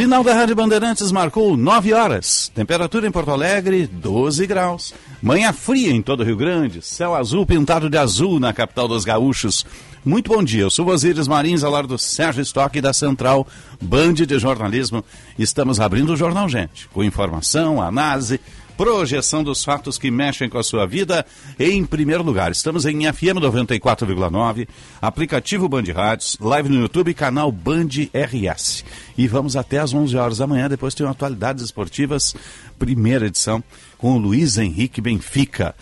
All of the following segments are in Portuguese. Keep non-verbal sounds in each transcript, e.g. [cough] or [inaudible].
Sinal da Rádio Bandeirantes marcou 9 horas. Temperatura em Porto Alegre, 12 graus. Manhã fria em todo o Rio Grande. Céu azul pintado de azul na capital dos gaúchos. Muito bom dia. Eu sou Osíris Marins, ao lado do Sérgio Stock da Central Band de Jornalismo. Estamos abrindo o Jornal Gente, com informação, análise projeção dos fatos que mexem com a sua vida em primeiro lugar. Estamos em FM 94,9, aplicativo Band Rádios, live no YouTube, canal Band RS. E vamos até às 11 horas da manhã, depois tem atualidades esportivas, primeira edição, com o Luiz Henrique Benfica.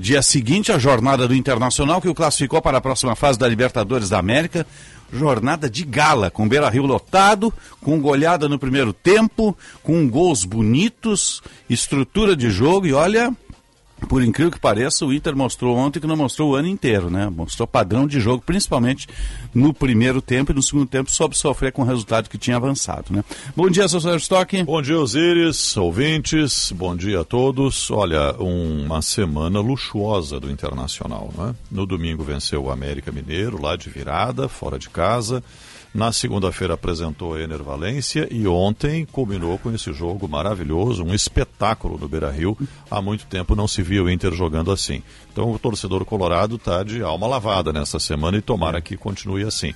Dia seguinte, a jornada do Internacional, que o classificou para a próxima fase da Libertadores da América jornada de gala, com Beira Rio lotado, com goleada no primeiro tempo, com gols bonitos, estrutura de jogo e olha, por incrível que pareça, o Inter mostrou ontem que não mostrou o ano inteiro, né? Mostrou padrão de jogo, principalmente no primeiro tempo e no segundo tempo soube sofrer com o resultado que tinha avançado, né? Bom dia, Sr. Stock. Bom dia, Osíris, ouvintes, bom dia a todos. Olha, uma semana luxuosa do Internacional, né? No domingo venceu o América Mineiro, lá de virada, fora de casa. Na segunda-feira apresentou a Ener Valência e ontem culminou com esse jogo maravilhoso, um espetáculo no Beira Rio. Há muito tempo não se via o Inter jogando assim. Então o torcedor colorado está de alma lavada nessa semana e tomara que continue assim.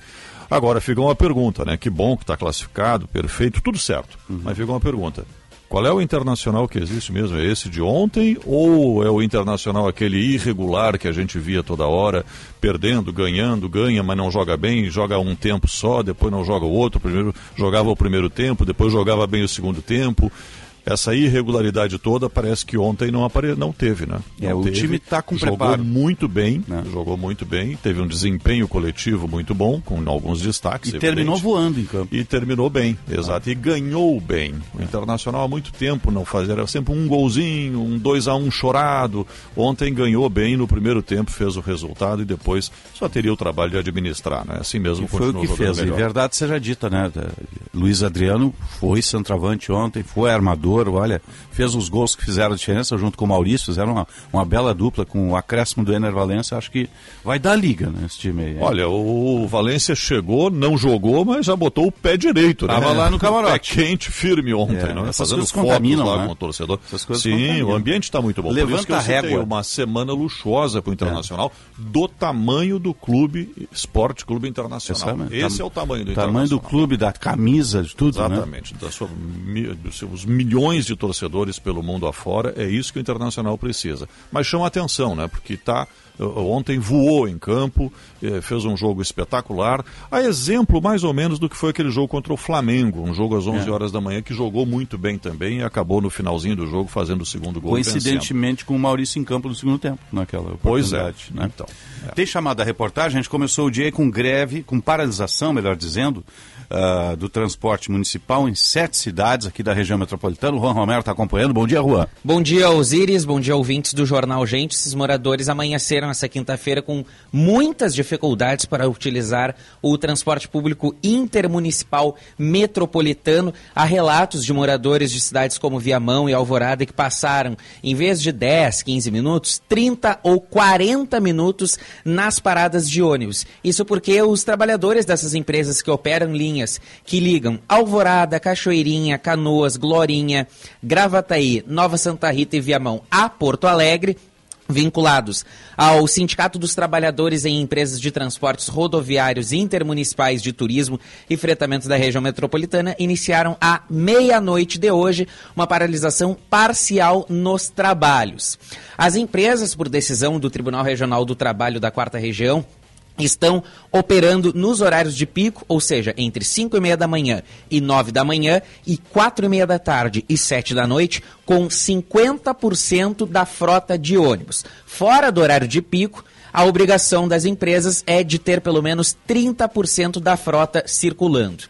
Agora fica uma pergunta, né? Que bom que está classificado, perfeito, tudo certo. Uhum. Mas fica uma pergunta. Qual é o internacional que existe mesmo? É esse de ontem ou é o internacional aquele irregular que a gente via toda hora, perdendo, ganhando, ganha, mas não joga bem, joga um tempo só, depois não joga o outro, primeiro jogava o primeiro tempo, depois jogava bem o segundo tempo essa irregularidade toda parece que ontem não apare... não teve, né? Não é, o teve. time está com jogou preparo. muito bem, né? jogou muito bem, teve um desempenho coletivo muito bom, com alguns destaques. E evidente. terminou voando em campo. E terminou bem, exato. Ah. E ganhou bem. O é. Internacional há muito tempo não fazia, era sempre um golzinho, um 2 a 1 um chorado. Ontem ganhou bem no primeiro tempo, fez o resultado e depois só teria o trabalho de administrar, né? Assim mesmo e foi o que fez. Melhor. E verdade seja dita, né? Luiz Adriano foi centroavante ontem, foi armador olha, fez os gols que fizeram a diferença junto com o Maurício, fizeram uma, uma bela dupla com o acréscimo do Ener Valência, acho que vai dar liga nesse time aí. Olha, o Valência chegou, não jogou, mas já botou o pé direito, Tava né? lá no [laughs] camarote. Pé quente, firme ontem, é, né? Fazendo fotos lá né? com o torcedor. Sim, o ambiente está muito bom. Levanta a régua. uma semana luxuosa para o Internacional, é. do tamanho do clube, Esporte Clube Internacional. Esse é o tamanho do tamanho do clube, da camisa, de tudo, né? Exatamente, né? sua, dos seus milhões milhões de torcedores pelo mundo afora, é isso que o Internacional precisa. Mas chama atenção, né? Porque está ontem voou em campo, eh, fez um jogo espetacular. A exemplo, mais ou menos, do que foi aquele jogo contra o Flamengo, um jogo às 11 é. horas da manhã, que jogou muito bem também e acabou no finalzinho do jogo fazendo o segundo gol. Coincidentemente com o Maurício em campo no segundo tempo, naquela Pois é. Né? Então, é. Tem chamado a reportagem, a gente começou o dia com greve, com paralisação, melhor dizendo, uh, do transporte municipal em sete cidades aqui da região metropolitana. O Juan Romero está acompanhando. Bom dia, Juan. Bom dia, Osíris. Bom dia, ouvintes do Jornal Gente. Esses moradores amanheceram essa quinta-feira com muitas dificuldades para utilizar o transporte público intermunicipal metropolitano. Há relatos de moradores de cidades como Viamão e Alvorada que passaram, em vez de 10, 15 minutos, 30 ou 40 minutos nas paradas de ônibus. Isso porque os trabalhadores dessas empresas que operam linhas linhas que ligam Alvorada, Cachoeirinha, Canoas, Glorinha, Gravataí, Nova Santa Rita e Viamão a Porto Alegre vinculados ao Sindicato dos Trabalhadores em Empresas de Transportes Rodoviários Intermunicipais de Turismo e Fretamento da Região Metropolitana, iniciaram à meia-noite de hoje uma paralisação parcial nos trabalhos. As empresas, por decisão do Tribunal Regional do Trabalho da Quarta Região, estão operando nos horários de pico, ou seja, entre 5 e meia da manhã e 9 da manhã e 4 e meia da tarde e 7 da noite, com 50% da frota de ônibus. Fora do horário de pico, a obrigação das empresas é de ter pelo menos 30% da frota circulando.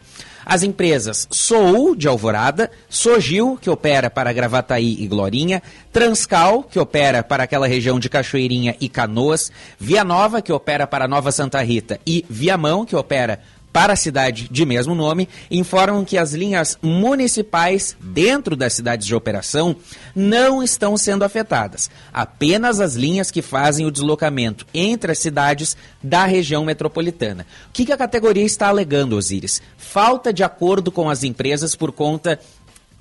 As empresas Sou, de Alvorada, Sogil, que opera para Gravataí e Glorinha, Transcal, que opera para aquela região de Cachoeirinha e Canoas, Via Nova, que opera para Nova Santa Rita, e Viamão, que opera para a cidade de mesmo nome, informam que as linhas municipais dentro das cidades de operação não estão sendo afetadas. Apenas as linhas que fazem o deslocamento entre as cidades da região metropolitana. O que, a categoria está alegando, Osíris? Falta de acordo com as empresas por conta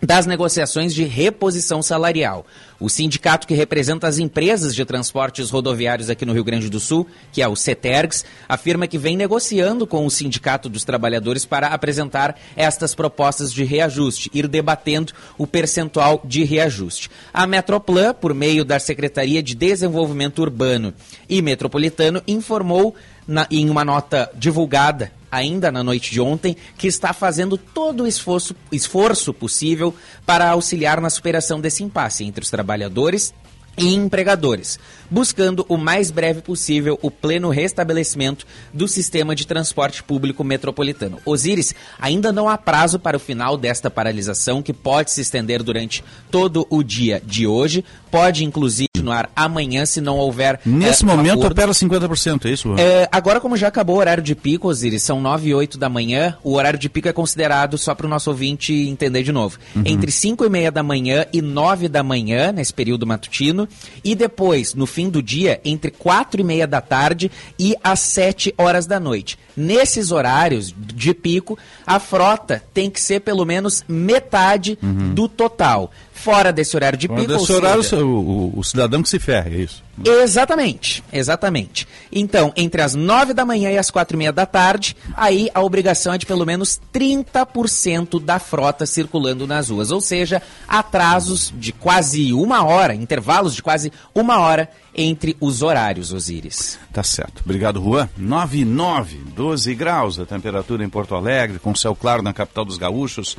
das negociações de reposição salarial. O sindicato que representa as empresas de transportes rodoviários aqui no Rio Grande do Sul, que é o CETERGS, afirma que vem negociando com o Sindicato dos Trabalhadores para apresentar estas propostas de reajuste, ir debatendo o percentual de reajuste. A Metroplan, por meio da Secretaria de Desenvolvimento Urbano e Metropolitano, informou na, em uma nota divulgada ainda na noite de ontem, que está fazendo todo o esforço, esforço possível para auxiliar na superação desse impasse entre os trabalhadores e empregadores, buscando o mais breve possível o pleno restabelecimento do sistema de transporte público metropolitano. Osíris, ainda não há prazo para o final desta paralisação, que pode se estender durante todo o dia de hoje, pode inclusive continuar amanhã se não houver. Nesse é, momento acordo. opera 50%, é isso? É, agora, como já acabou o horário de pico, Osiris, são 9 e 8 da manhã, o horário de pico é considerado, só para o nosso ouvinte entender de novo, uhum. entre 5 e meia da manhã e 9 da manhã, nesse período matutino, e depois, no fim do dia, entre 4 e meia da tarde e às 7 horas da noite. Nesses horários de pico, a frota tem que ser pelo menos metade uhum. do total fora desse horário de pico. Desse horário, seja... o, o, cidadão que se ferre, é isso? Exatamente, exatamente. Então, entre as nove da manhã e as quatro e meia da tarde, aí a obrigação é de pelo menos 30% da frota circulando nas ruas, ou seja, atrasos de quase uma hora, intervalos de quase uma hora entre os horários, Osíris. Tá certo. Obrigado, Juan. 9 e 9, 12 graus a temperatura em Porto Alegre, com céu claro na capital dos gaúchos.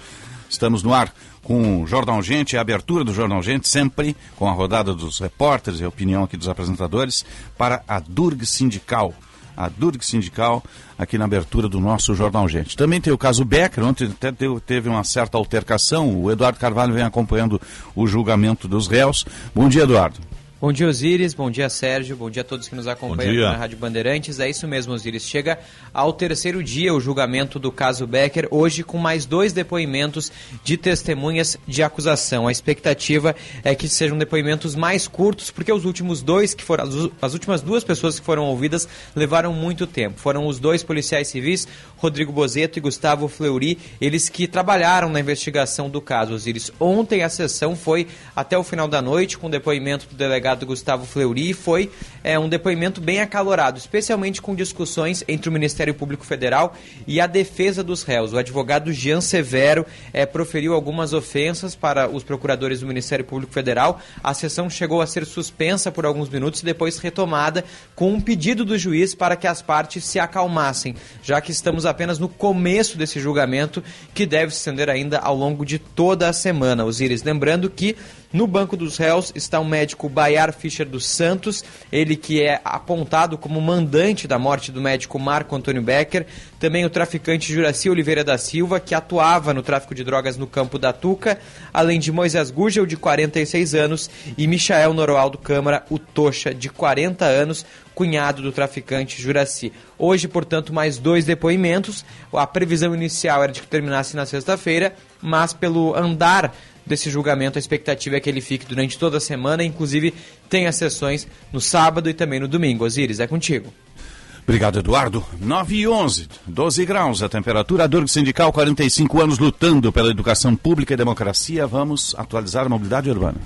Estamos no ar com o Jornal Gente, a abertura do Jornal Gente, sempre com a rodada dos repórteres e a opinião aqui dos apresentadores, para a Durg Sindical. A Durg Sindical, aqui na abertura do nosso Jornal Gente. Também tem o caso Becker, ontem até teve uma certa altercação. O Eduardo Carvalho vem acompanhando o julgamento dos réus. Bom dia, Eduardo. Bom dia, Osiris. Bom dia, Sérgio. Bom dia a todos que nos acompanham na Rádio Bandeirantes. É isso mesmo, Osiris. Chega ao terceiro dia o julgamento do caso Becker, hoje com mais dois depoimentos de testemunhas de acusação. A expectativa é que sejam depoimentos mais curtos, porque os últimos dois que foram, as últimas duas pessoas que foram ouvidas levaram muito tempo. Foram os dois policiais civis, Rodrigo Bozeto e Gustavo Fleury, eles que trabalharam na investigação do caso, Osiris. Ontem a sessão foi até o final da noite, com depoimento do delegado delegado Gustavo Fleury foi é, um depoimento bem acalorado, especialmente com discussões entre o Ministério Público Federal e a defesa dos réus. O advogado Jean Severo é, proferiu algumas ofensas para os procuradores do Ministério Público Federal. A sessão chegou a ser suspensa por alguns minutos e depois retomada com um pedido do juiz para que as partes se acalmassem, já que estamos apenas no começo desse julgamento que deve se estender ainda ao longo de toda a semana. Osíris, lembrando que no banco dos réus está o médico Bayar Fischer dos Santos, ele que é apontado como mandante da morte do médico Marco Antônio Becker. Também o traficante Juraci Oliveira da Silva, que atuava no tráfico de drogas no campo da Tuca. Além de Moisés Gugel, de 46 anos, e Michael Noroaldo Câmara, o Tocha, de 40 anos, cunhado do traficante Juraci. Hoje, portanto, mais dois depoimentos. A previsão inicial era de que terminasse na sexta-feira, mas pelo andar desse julgamento, a expectativa é que ele fique durante toda a semana, inclusive tem as sessões no sábado e também no domingo. Osíris, é contigo. Obrigado, Eduardo. 9 e 11, 12 graus a temperatura. A Durg Sindical, 45 anos lutando pela educação pública e democracia. Vamos atualizar a mobilidade urbana.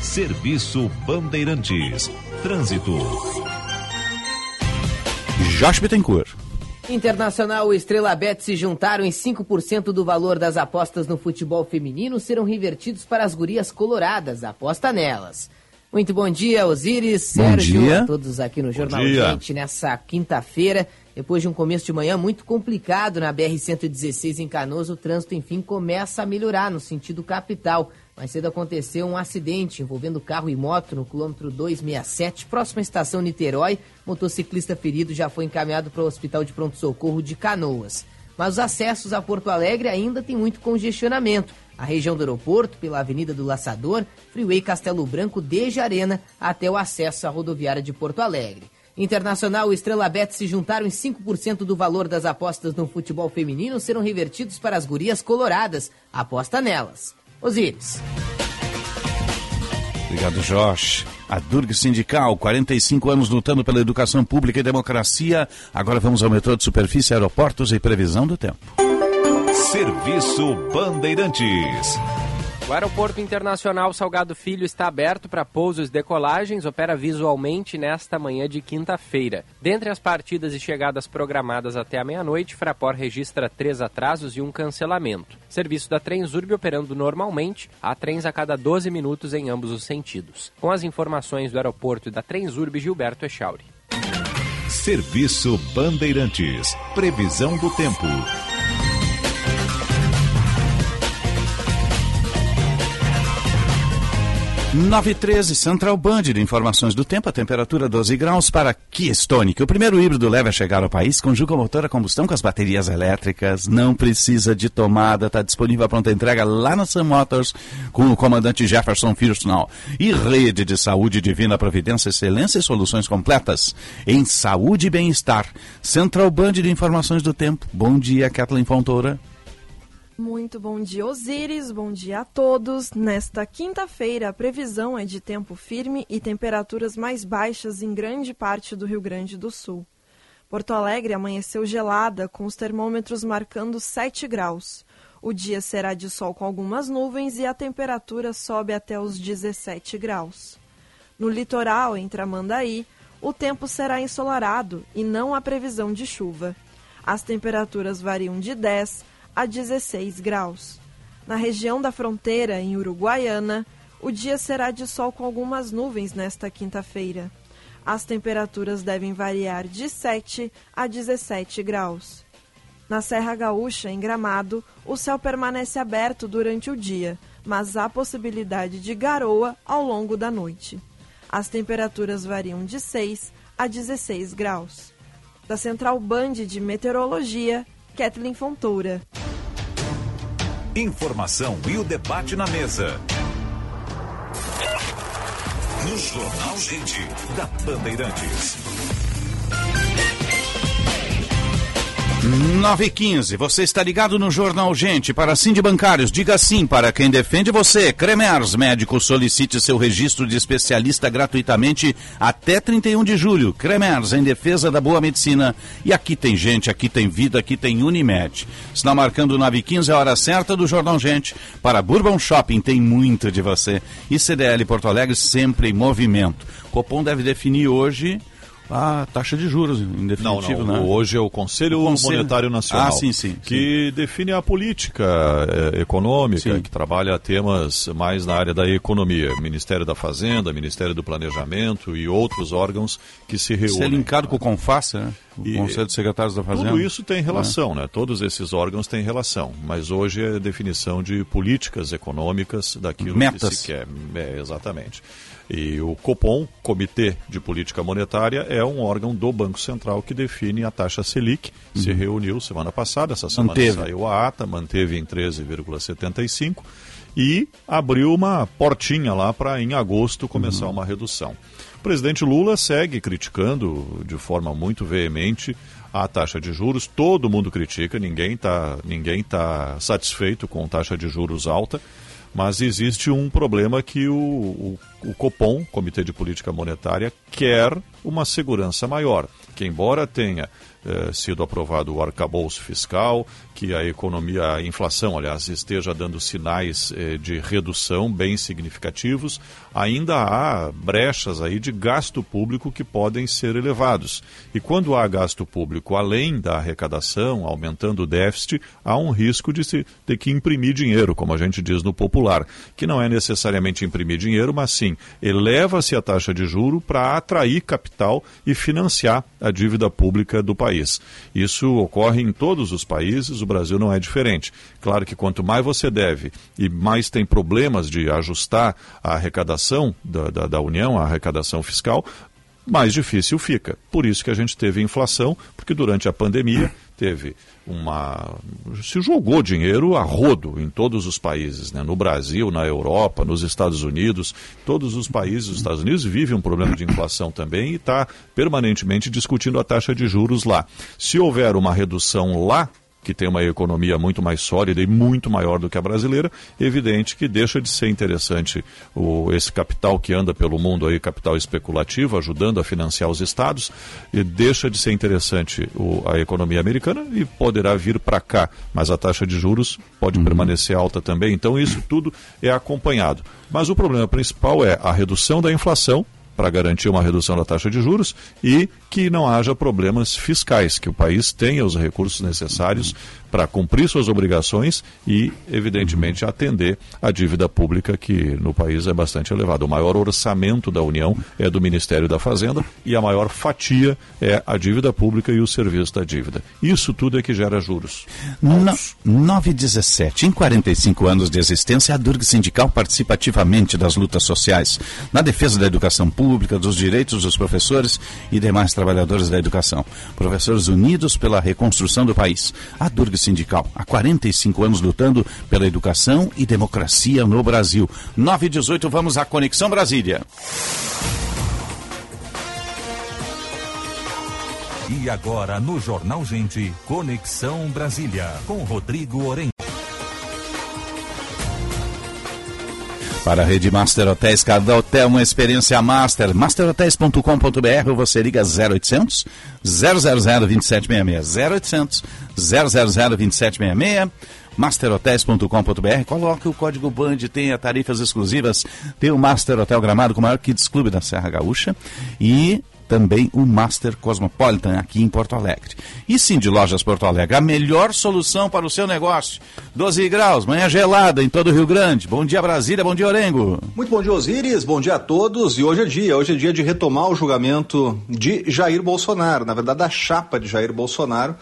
Serviço Bandeirantes. Trânsito. Josh Bittencourt. Internacional e Estrela Bet se juntaram em 5% do valor das apostas no futebol feminino serão revertidos para as gurias coloradas. Aposta nelas. Muito bom dia, Osiris, bom Sérgio, dia. a todos aqui no Jornal Gente nessa quinta-feira. Depois de um começo de manhã muito complicado na BR-116 em Canoas, o trânsito enfim começa a melhorar no sentido capital Mais cedo aconteceu um acidente envolvendo carro e moto no quilômetro 267, próxima à estação Niterói. Motociclista ferido já foi encaminhado para o Hospital de Pronto-Socorro de Canoas. Mas os acessos a Porto Alegre ainda têm muito congestionamento. A região do aeroporto, pela Avenida do Laçador, Freeway Castelo Branco, desde Arena até o acesso à rodoviária de Porto Alegre. Internacional e Estrela Bet se juntaram em 5% do valor das apostas no futebol feminino serão revertidos para as gurias coloradas. Aposta nelas. Osíris. Obrigado, Jorge. A Durg Sindical, 45 anos lutando pela educação pública e democracia. Agora vamos ao metrô de superfície, aeroportos e previsão do tempo. Serviço Bandeirantes. O Aeroporto Internacional Salgado Filho está aberto para pousos e decolagens, opera visualmente nesta manhã de quinta-feira. Dentre as partidas e chegadas programadas até a meia-noite, Fraport registra três atrasos e um cancelamento. Serviço da Transurb operando normalmente, há trens a cada 12 minutos em ambos os sentidos. Com as informações do aeroporto e da Transurb, Gilberto Echauri. Serviço Bandeirantes. Previsão do tempo. 913 Central Band de informações do tempo, a temperatura 12 graus para Kia Stonic. O primeiro híbrido leve a chegar ao país, conjuga o motor a combustão com as baterias elétricas, não precisa de tomada, está disponível a pronta entrega lá na Sun Motors com o comandante Jefferson Firstonal. E rede de saúde divina providência, excelência e soluções completas em saúde e bem-estar. Central Band de informações do tempo. Bom dia, Kathleen Fontoura. Muito bom dia, Osíris. Bom dia a todos. Nesta quinta-feira, a previsão é de tempo firme e temperaturas mais baixas em grande parte do Rio Grande do Sul. Porto Alegre amanheceu gelada, com os termômetros marcando 7 graus. O dia será de sol com algumas nuvens e a temperatura sobe até os 17 graus. No litoral, entre Amandaí, o tempo será ensolarado e não há previsão de chuva. As temperaturas variam de 10 a 16 graus. Na região da fronteira, em Uruguaiana, o dia será de sol com algumas nuvens nesta quinta-feira. As temperaturas devem variar de 7 a 17 graus. Na Serra Gaúcha, em Gramado, o céu permanece aberto durante o dia, mas há possibilidade de garoa ao longo da noite. As temperaturas variam de 6 a 16 graus. Da Central Band de Meteorologia, Kathleen Fontoura. Informação e o debate na mesa. No Jornal Gente, da Bandeirantes. 9 e 15 você está ligado no Jornal Gente. Para sim de bancários, diga sim para quem defende você. Cremers Médico solicite seu registro de especialista gratuitamente até 31 de julho. Cremers em defesa da boa medicina. E aqui tem gente, aqui tem vida, aqui tem Unimed. Está marcando 9 e 15 a hora certa do Jornal Gente. Para Bourbon Shopping tem muito de você. E CDL Porto Alegre sempre em movimento. Copom deve definir hoje a taxa de juros, em definitivo, não, não. né? Hoje é o Conselho, o Conselho... Monetário Nacional, ah, sim, sim, que sim. define a política eh, econômica, sim. que trabalha temas mais na área da economia. Ministério da Fazenda, Ministério do Planejamento e outros órgãos que se reúnem. Isso é linkado com o CONFAS, né? O e Conselho de Secretários da Fazenda. Tudo isso tem relação, é. né? Todos esses órgãos têm relação, mas hoje é definição de políticas econômicas daquilo Metas. que se quer. É, exatamente. E o Copom, Comitê de Política Monetária, é um órgão do Banco Central que define a taxa Selic. Uhum. Se reuniu semana passada, essa semana manteve. saiu a ata, manteve em 13,75 e abriu uma portinha lá para em agosto começar uhum. uma redução. O presidente Lula segue criticando de forma muito veemente a taxa de juros. Todo mundo critica, ninguém está ninguém tá satisfeito com taxa de juros alta. Mas existe um problema que o, o, o Copom, Comitê de Política Monetária, quer uma segurança maior. Que, embora tenha eh, sido aprovado o arcabouço fiscal, que a economia, a inflação, aliás, esteja dando sinais eh, de redução bem significativos, ainda há brechas aí de gasto público que podem ser elevados. E quando há gasto público além da arrecadação, aumentando o déficit, há um risco de se ter que imprimir dinheiro, como a gente diz no popular, que não é necessariamente imprimir dinheiro, mas sim eleva-se a taxa de juro para atrair capital e financiar a dívida pública do país país. Isso ocorre em todos os países, o Brasil não é diferente. Claro que quanto mais você deve e mais tem problemas de ajustar a arrecadação da, da, da União, a arrecadação fiscal, mais difícil fica. Por isso que a gente teve inflação, porque durante a pandemia teve uma. se jogou dinheiro a rodo em todos os países, né? no Brasil, na Europa, nos Estados Unidos. Todos os países dos Estados Unidos vivem um problema de inflação também e está permanentemente discutindo a taxa de juros lá. Se houver uma redução lá, que tem uma economia muito mais sólida e muito maior do que a brasileira, evidente que deixa de ser interessante o, esse capital que anda pelo mundo aí, capital especulativo, ajudando a financiar os estados, e deixa de ser interessante o, a economia americana e poderá vir para cá, mas a taxa de juros pode uhum. permanecer alta também, então isso tudo é acompanhado. Mas o problema principal é a redução da inflação, para garantir uma redução da taxa de juros e que não haja problemas fiscais, que o país tenha os recursos necessários para cumprir suas obrigações e, evidentemente, atender a dívida pública que no país é bastante elevada. O maior orçamento da União é do Ministério da Fazenda e a maior fatia é a dívida pública e o serviço da dívida. Isso tudo é que gera juros. No, 917. Em 45 anos de existência, a Durg Sindical participa ativamente das lutas sociais, na defesa da educação pública, dos direitos dos professores e demais trabalhadores da educação. Professores unidos pela reconstrução do país. A Durg sindical. Há 45 anos lutando pela educação e democracia no Brasil. 9 e 18, vamos à Conexão Brasília. E agora no Jornal Gente, Conexão Brasília, com Rodrigo Oren. Para a rede Master Hotéis, cada hotel uma experiência master. masterhotels.com.br você liga 0800 000 2766. 0800 000 2766 masterhotels.com.br. Coloque o código BAND, tenha tarifas exclusivas. Tem o Master Hotel Gramado com o maior Kids Clube da Serra Gaúcha. E também o Master Cosmopolitan aqui em Porto Alegre. E sim, de Lojas Porto Alegre, a melhor solução para o seu negócio. 12 graus, manhã gelada em todo o Rio Grande. Bom dia Brasília, bom dia Orengo. Muito bom dia Osíris, bom dia a todos. E hoje é dia, hoje é dia de retomar o julgamento de Jair Bolsonaro, na verdade da chapa de Jair Bolsonaro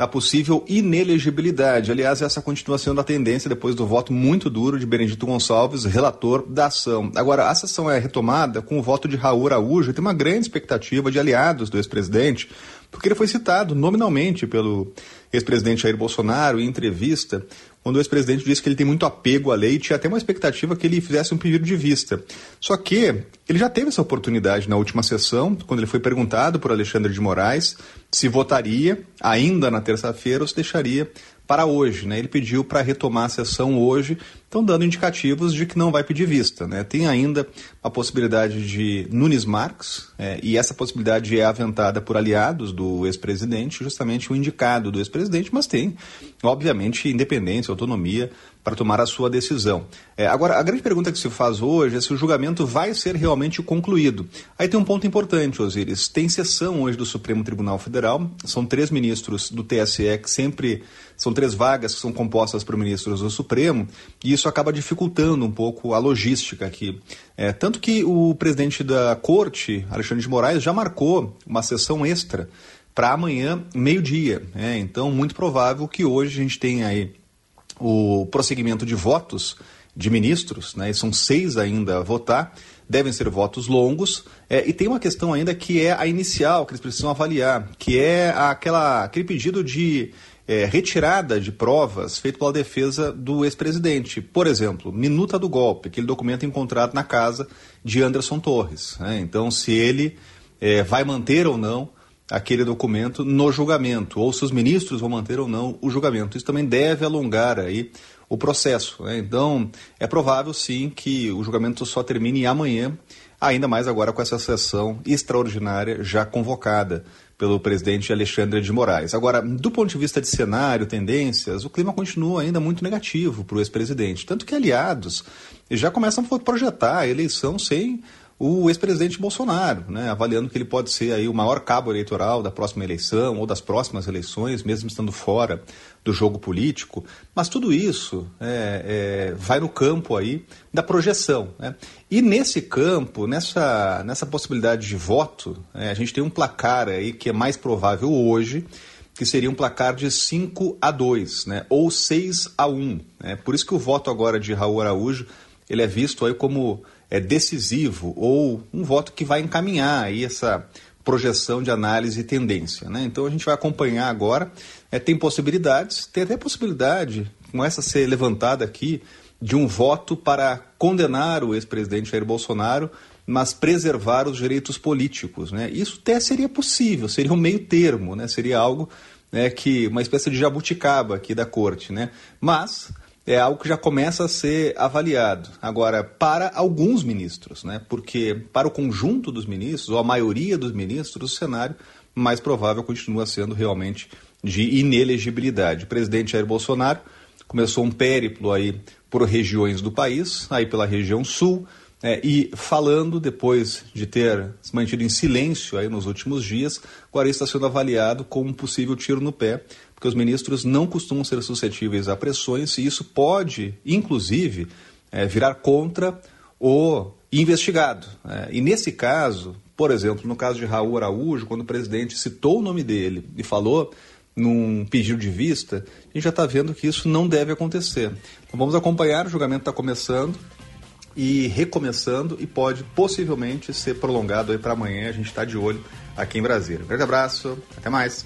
da possível inelegibilidade. Aliás, essa continuação da tendência depois do voto muito duro de Benedito Gonçalves, relator da ação. Agora, a sessão é retomada com o voto de Raul Araújo tem uma grande expectativa de aliados do ex-presidente, porque ele foi citado nominalmente pelo ex-presidente Jair Bolsonaro em entrevista quando o ex-presidente disse que ele tem muito apego à lei e tinha até uma expectativa que ele fizesse um pedido de vista. Só que ele já teve essa oportunidade na última sessão, quando ele foi perguntado por Alexandre de Moraes se votaria ainda na terça-feira ou se deixaria para hoje. Né? Ele pediu para retomar a sessão hoje, estão dando indicativos de que não vai pedir vista. Né? Tem ainda a possibilidade de Nunes Marques, é, e essa possibilidade é aventada por aliados do ex-presidente, justamente o indicado do ex-presidente, mas tem, obviamente, independência, autonomia para tomar a sua decisão. É, agora, a grande pergunta que se faz hoje é se o julgamento vai ser realmente concluído. Aí tem um ponto importante, Osiris. Tem sessão hoje do Supremo Tribunal Federal, são três ministros do TSE que sempre. São três vagas que são compostas por ministros do Supremo, e isso acaba dificultando um pouco a logística aqui. É, tanto que o presidente da Corte, Alexandre de Moraes, já marcou uma sessão extra para amanhã, meio-dia. É, então, muito provável que hoje a gente tenha aí o prosseguimento de votos de ministros, né, e são seis ainda a votar, devem ser votos longos, é, e tem uma questão ainda que é a inicial, que eles precisam avaliar, que é aquela, aquele pedido de é, retirada de provas feito pela defesa do ex-presidente. Por exemplo, minuta do golpe, aquele documento encontrado na casa de Anderson Torres. Né? Então, se ele é, vai manter ou não aquele documento no julgamento, ou se os ministros vão manter ou não o julgamento. Isso também deve alongar aí o processo. Né? Então, é provável sim que o julgamento só termine amanhã, ainda mais agora com essa sessão extraordinária já convocada pelo presidente Alexandre de Moraes. Agora, do ponto de vista de cenário, tendências, o clima continua ainda muito negativo para o ex-presidente. Tanto que aliados já começam a projetar a eleição sem o ex-presidente Bolsonaro, né, avaliando que ele pode ser aí o maior cabo eleitoral da próxima eleição ou das próximas eleições, mesmo estando fora do jogo político. Mas tudo isso é, é, vai no campo aí da projeção. Né? E nesse campo, nessa, nessa possibilidade de voto, é, a gente tem um placar aí que é mais provável hoje, que seria um placar de 5 a 2, né? ou 6 a 1. Né? Por isso que o voto agora de Raul Araújo ele é visto aí como é, decisivo ou um voto que vai encaminhar aí essa projeção de análise e tendência. Né? Então a gente vai acompanhar agora. É, tem possibilidades, tem até possibilidade, com essa ser levantada aqui, de um voto para condenar o ex-presidente Jair Bolsonaro, mas preservar os direitos políticos. Né? Isso até seria possível, seria um meio termo, né? seria algo né, que uma espécie de jabuticaba aqui da corte. Né? Mas é algo que já começa a ser avaliado. Agora, para alguns ministros, né? porque para o conjunto dos ministros, ou a maioria dos ministros, o cenário mais provável continua sendo realmente de inelegibilidade. O presidente Jair Bolsonaro começou um périplo aí por regiões do país, aí pela região sul, é, e falando, depois de ter se mantido em silêncio aí nos últimos dias, agora está sendo avaliado como um possível tiro no pé porque os ministros não costumam ser suscetíveis a pressões e isso pode, inclusive, é, virar contra o investigado. É, e nesse caso, por exemplo, no caso de Raul Araújo, quando o presidente citou o nome dele e falou num pedido de vista, a gente já está vendo que isso não deve acontecer. Então vamos acompanhar, o julgamento está começando e recomeçando e pode possivelmente ser prolongado aí para amanhã. A gente está de olho aqui em Brasília. Um grande abraço, até mais.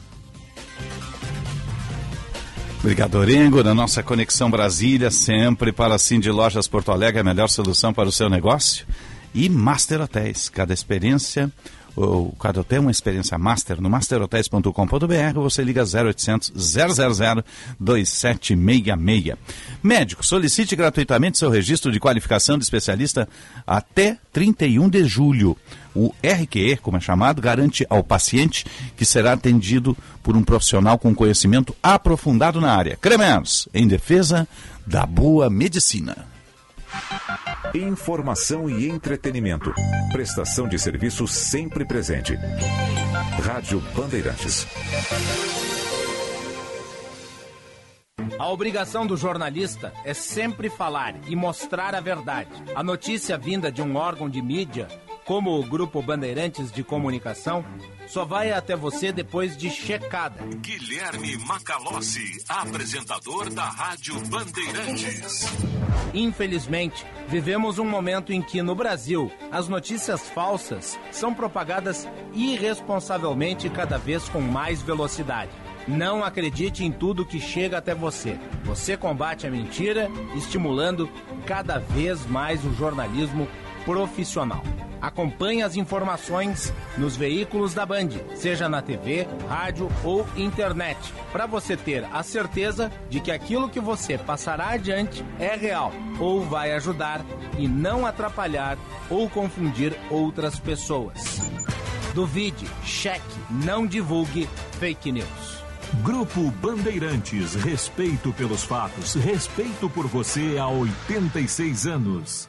Obrigado, Orengo. Na nossa Conexão Brasília, sempre para Sim de Lojas Porto Alegre, a melhor solução para o seu negócio. E Master Hotéis, cada experiência o cada é uma experiência master no masterhotels.com.br, você liga 0800 000 2766. Médico, solicite gratuitamente seu registro de qualificação de especialista até 31 de julho. O RQE, como é chamado, garante ao paciente que será atendido por um profissional com conhecimento aprofundado na área. Cremenos, em defesa da boa medicina. Informação e entretenimento. Prestação de serviço sempre presente. Rádio Bandeirantes. A obrigação do jornalista é sempre falar e mostrar a verdade. A notícia vinda de um órgão de mídia como o Grupo Bandeirantes de Comunicação, só vai até você depois de checada. Guilherme Macalossi, apresentador da Rádio Bandeirantes. Infelizmente, vivemos um momento em que no Brasil as notícias falsas são propagadas irresponsavelmente cada vez com mais velocidade. Não acredite em tudo que chega até você. Você combate a mentira, estimulando cada vez mais o jornalismo profissional. Acompanhe as informações nos veículos da Band, seja na TV, rádio ou internet, para você ter a certeza de que aquilo que você passará adiante é real ou vai ajudar e não atrapalhar ou confundir outras pessoas. Duvide, cheque, não divulgue fake news. Grupo Bandeirantes, respeito pelos fatos, respeito por você há 86 anos.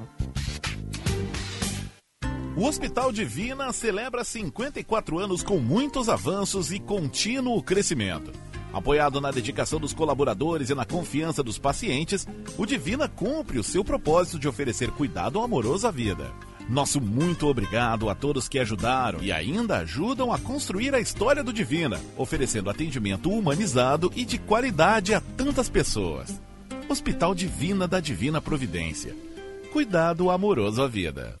O Hospital Divina celebra 54 anos com muitos avanços e contínuo crescimento. Apoiado na dedicação dos colaboradores e na confiança dos pacientes, o Divina cumpre o seu propósito de oferecer cuidado amoroso à vida. Nosso muito obrigado a todos que ajudaram e ainda ajudam a construir a história do Divina, oferecendo atendimento humanizado e de qualidade a tantas pessoas. Hospital Divina da Divina Providência. Cuidado amoroso à vida.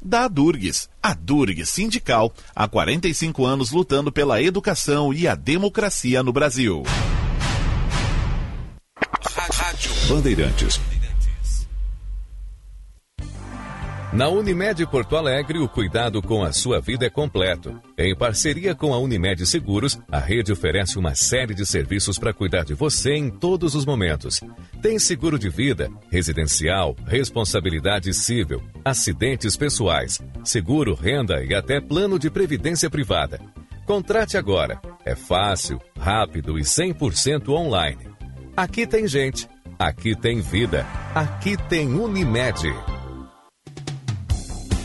da Durgues. A Durgues Sindical, há 45 anos lutando pela educação e a democracia no Brasil. Rádio Bandeirantes. Na Unimed Porto Alegre, o cuidado com a sua vida é completo. Em parceria com a Unimed Seguros, a rede oferece uma série de serviços para cuidar de você em todos os momentos. Tem seguro de vida, residencial, responsabilidade civil, acidentes pessoais, seguro renda e até plano de previdência privada. Contrate agora. É fácil, rápido e 100% online. Aqui tem gente. Aqui tem vida. Aqui tem Unimed.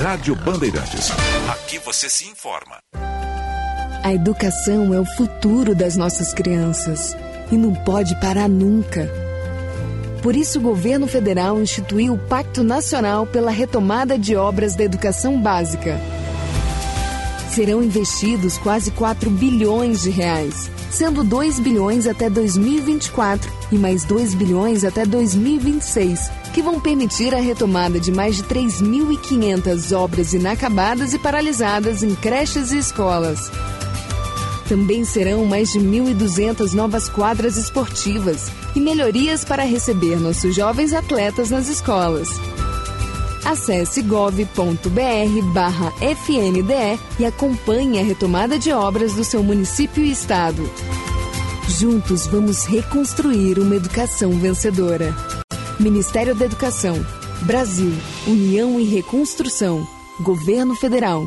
Rádio Bandeirantes. Aqui você se informa. A educação é o futuro das nossas crianças e não pode parar nunca. Por isso, o governo federal instituiu o Pacto Nacional pela Retomada de Obras da Educação Básica. Serão investidos quase 4 bilhões de reais, sendo 2 bilhões até 2024 e mais 2 bilhões até 2026 que vão permitir a retomada de mais de 3.500 obras inacabadas e paralisadas em creches e escolas. Também serão mais de 1.200 novas quadras esportivas e melhorias para receber nossos jovens atletas nas escolas. Acesse gov.br barra FNDE e acompanhe a retomada de obras do seu município e estado. Juntos vamos reconstruir uma educação vencedora. Ministério da Educação, Brasil, União e Reconstrução, Governo Federal.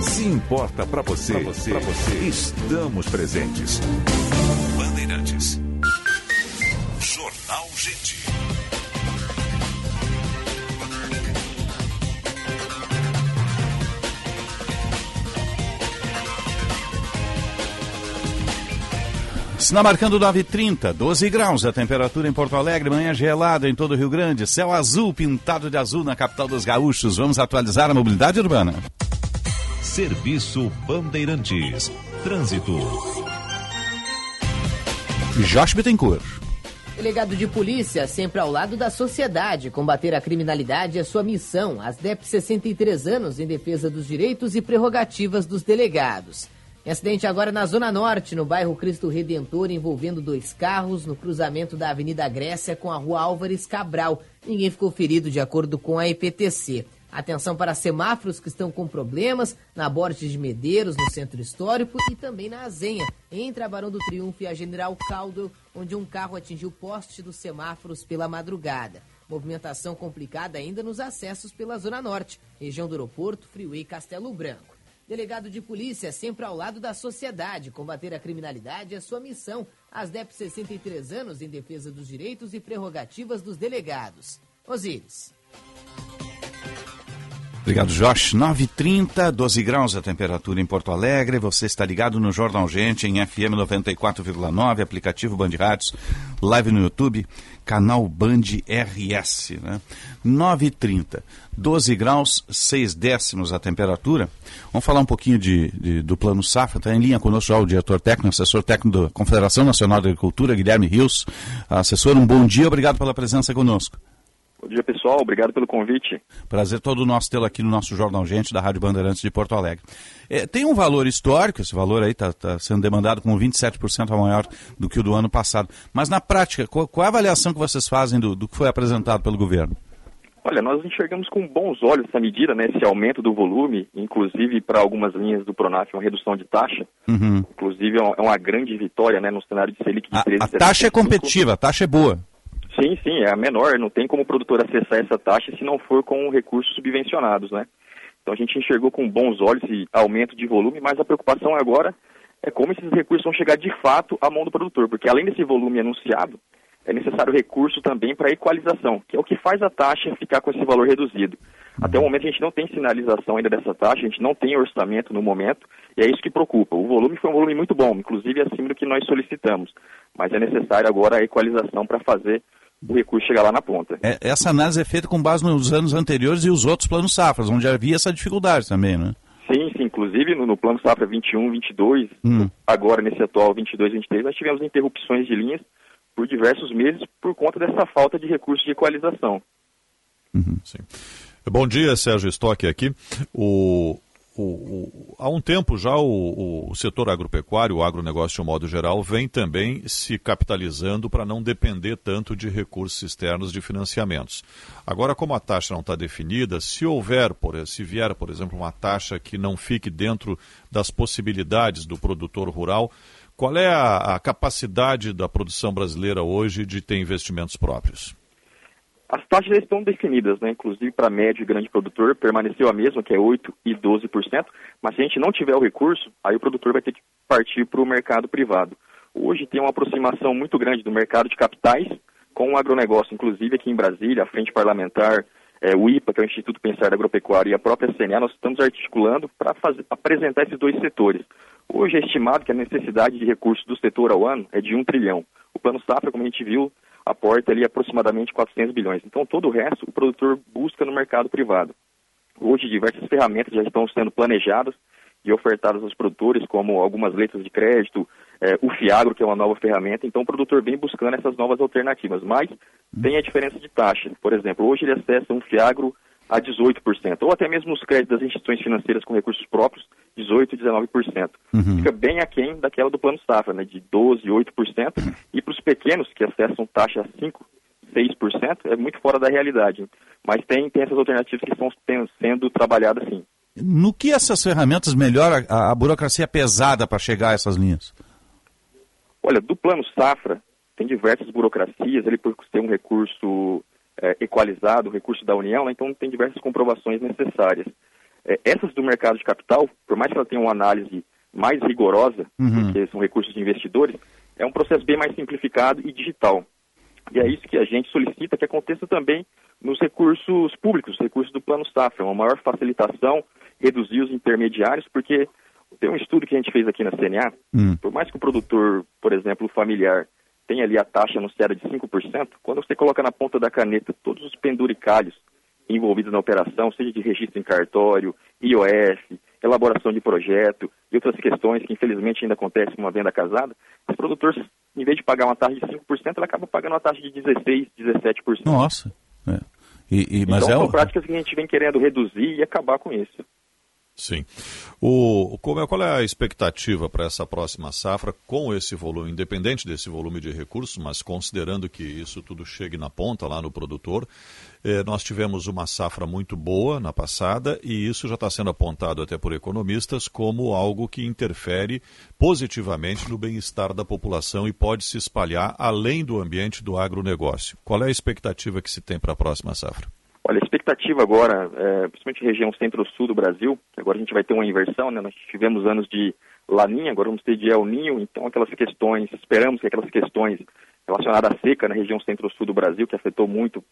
Se importa para você, pra você, pra você, estamos presentes. Bandeirantes. Jornal Gente. Está marcando 9h30, 12 graus a temperatura em Porto Alegre, manhã gelada em todo o Rio Grande, céu azul pintado de azul na capital dos gaúchos. Vamos atualizar a mobilidade urbana. Serviço Bandeirantes. Trânsito. Josh Bittencourt. Delegado de polícia, sempre ao lado da sociedade. Combater a criminalidade é sua missão. As DEP 63 anos em defesa dos direitos e prerrogativas dos delegados. Em acidente agora na Zona Norte, no bairro Cristo Redentor, envolvendo dois carros no cruzamento da Avenida Grécia com a Rua Álvares Cabral. Ninguém ficou ferido, de acordo com a EPTC. Atenção para semáforos que estão com problemas na Borges de Medeiros, no Centro Histórico e também na Azenha, entre a Barão do Triunfo e a General Caldwell, onde um carro atingiu poste dos semáforos pela madrugada. Movimentação complicada ainda nos acessos pela Zona Norte, região do aeroporto, Freeway Castelo Branco. Delegado de polícia, sempre ao lado da sociedade. Combater a criminalidade é sua missão. As DEP 63 anos em defesa dos direitos e prerrogativas dos delegados. Osíris. Obrigado, Josh. 9h30, 12 graus a temperatura em Porto Alegre. Você está ligado no Jornal Gente em FM 94,9, aplicativo Band Rádios, live no YouTube, canal Band RS. Né? 9h30, 12 graus, 6 décimos a temperatura. Vamos falar um pouquinho de, de do Plano Safra. Está em linha conosco já o diretor técnico, assessor técnico da Confederação Nacional de Agricultura, Guilherme Rios. Assessor, um bom dia, obrigado pela presença conosco. Bom dia, pessoal. Obrigado pelo convite. Prazer todo nosso tê-lo aqui no nosso Jornal Gente da Rádio Bandeirantes de Porto Alegre. É, tem um valor histórico, esse valor aí está tá sendo demandado com 27% a maior do que o do ano passado. Mas na prática, qual, qual é a avaliação que vocês fazem do, do que foi apresentado pelo governo? Olha, nós enxergamos com bons olhos essa medida, né, esse aumento do volume, inclusive para algumas linhas do Pronaf, uma redução de taxa. Uhum. Inclusive é uma grande vitória né, no cenário de Selic de 13, A, a taxa é competitiva, a taxa é boa. Sim, sim, é a menor. Não tem como o produtor acessar essa taxa se não for com recursos subvencionados, né? Então a gente enxergou com bons olhos esse aumento de volume, mas a preocupação agora é como esses recursos vão chegar de fato à mão do produtor, porque além desse volume anunciado, é necessário recurso também para equalização, que é o que faz a taxa ficar com esse valor reduzido. Até o momento a gente não tem sinalização ainda dessa taxa, a gente não tem orçamento no momento, e é isso que preocupa. O volume foi um volume muito bom, inclusive acima do que nós solicitamos, mas é necessário agora a equalização para fazer o recurso chegar lá na ponta. É, essa análise é feita com base nos anos anteriores e os outros planos safras, onde havia essa dificuldade também, né? Sim, sim. Inclusive no, no plano safra 21, 22, hum. agora nesse atual 22, 23, nós tivemos interrupções de linhas por diversos meses por conta dessa falta de recursos de equalização. Uhum, Bom dia, Sérgio Stock aqui. O, o, o, há um tempo já o, o, setor agropecuário, o agronegócio de um modo geral, vem também se capitalizando para não depender tanto de recursos externos de financiamentos. Agora, como a taxa não está definida, se houver, por, se vier, por exemplo, uma taxa que não fique dentro das possibilidades do produtor rural, qual é a, a capacidade da produção brasileira hoje de ter investimentos próprios? As taxas já estão definidas, né? inclusive para médio e grande produtor, permaneceu a mesma, que é 8% e 12%, mas se a gente não tiver o recurso, aí o produtor vai ter que partir para o mercado privado. Hoje tem uma aproximação muito grande do mercado de capitais com o agronegócio, inclusive aqui em Brasília, a Frente Parlamentar, é, o IPA, que é o Instituto Pensar Agropecuário, e a própria CNA, nós estamos articulando para apresentar esses dois setores. Hoje é estimado que a necessidade de recursos do setor ao ano é de um trilhão. O Plano Safra, como a gente viu, aporta ali aproximadamente 400 bilhões. Então, todo o resto o produtor busca no mercado privado. Hoje, diversas ferramentas já estão sendo planejadas e ofertadas aos produtores, como algumas letras de crédito, é, o Fiagro, que é uma nova ferramenta. Então, o produtor vem buscando essas novas alternativas. Mas tem a diferença de taxa. Por exemplo, hoje ele acessa um Fiagro a 18%, ou até mesmo os créditos das instituições financeiras com recursos próprios, 18%, 19%. Uhum. Fica bem aquém daquela do plano safra, né, de 12%, 8%, e para os pequenos, que acessam taxa 5%, 6%, é muito fora da realidade. Mas tem, tem essas alternativas que estão sendo trabalhadas sim. No que essas ferramentas melhoram a, a burocracia pesada para chegar a essas linhas? Olha, do plano safra, tem diversas burocracias, ele por ter um recurso é, equalizado, recurso da União, né? então tem diversas comprovações necessárias. É, essas do mercado de capital, por mais que ela tenha uma análise mais rigorosa, uhum. porque são recursos de investidores, é um processo bem mais simplificado e digital. E é isso que a gente solicita que aconteça também nos recursos públicos, recursos do Plano Safra, uma maior facilitação, reduzir os intermediários, porque tem um estudo que a gente fez aqui na CNA, uhum. por mais que o produtor, por exemplo, familiar, tem ali a taxa anunciada de 5%, quando você coloca na ponta da caneta todos os penduricalhos envolvidos na operação, seja de registro em cartório, IOS, elaboração de projeto e outras questões que infelizmente ainda acontecem com uma venda casada, os produtores, em vez de pagar uma taxa de 5%, ele acaba pagando uma taxa de 16%, 17%. Nossa! É. E, e, mas então é são práticas que a gente vem querendo reduzir e acabar com isso. Sim. O, qual, é, qual é a expectativa para essa próxima safra com esse volume, independente desse volume de recursos, mas considerando que isso tudo chegue na ponta lá no produtor? Eh, nós tivemos uma safra muito boa na passada e isso já está sendo apontado até por economistas como algo que interfere positivamente no bem-estar da população e pode se espalhar além do ambiente do agronegócio. Qual é a expectativa que se tem para a próxima safra? Olha, a expectativa agora, é, principalmente região centro-sul do Brasil, agora a gente vai ter uma inversão, né? Nós tivemos anos de laninha, agora vamos ter de El Ninho, então aquelas questões, esperamos que aquelas questões relacionada à seca na região centro-sul do Brasil, que afetou muito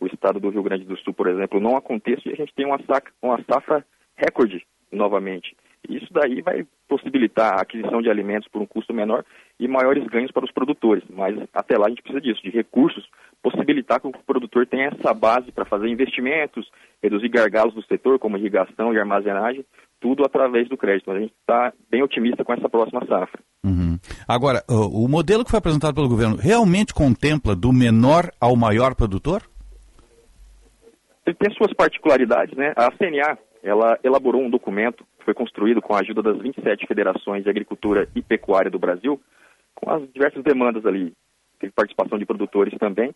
o estado do Rio Grande do Sul, por exemplo, não aconteça e a gente tem uma, saca, uma safra recorde novamente. Isso daí vai possibilitar a aquisição de alimentos por um custo menor e maiores ganhos para os produtores. Mas até lá a gente precisa disso, de recursos, possibilitar que o produtor tenha essa base para fazer investimentos, reduzir gargalos do setor, como irrigação e armazenagem, tudo através do crédito. A gente está bem otimista com essa próxima safra. Uhum. Agora, o modelo que foi apresentado pelo governo realmente contempla do menor ao maior produtor? Ele tem suas particularidades, né? A CNA, ela elaborou um documento que foi construído com a ajuda das 27 federações de agricultura e pecuária do Brasil, com as diversas demandas ali, teve participação de produtores também.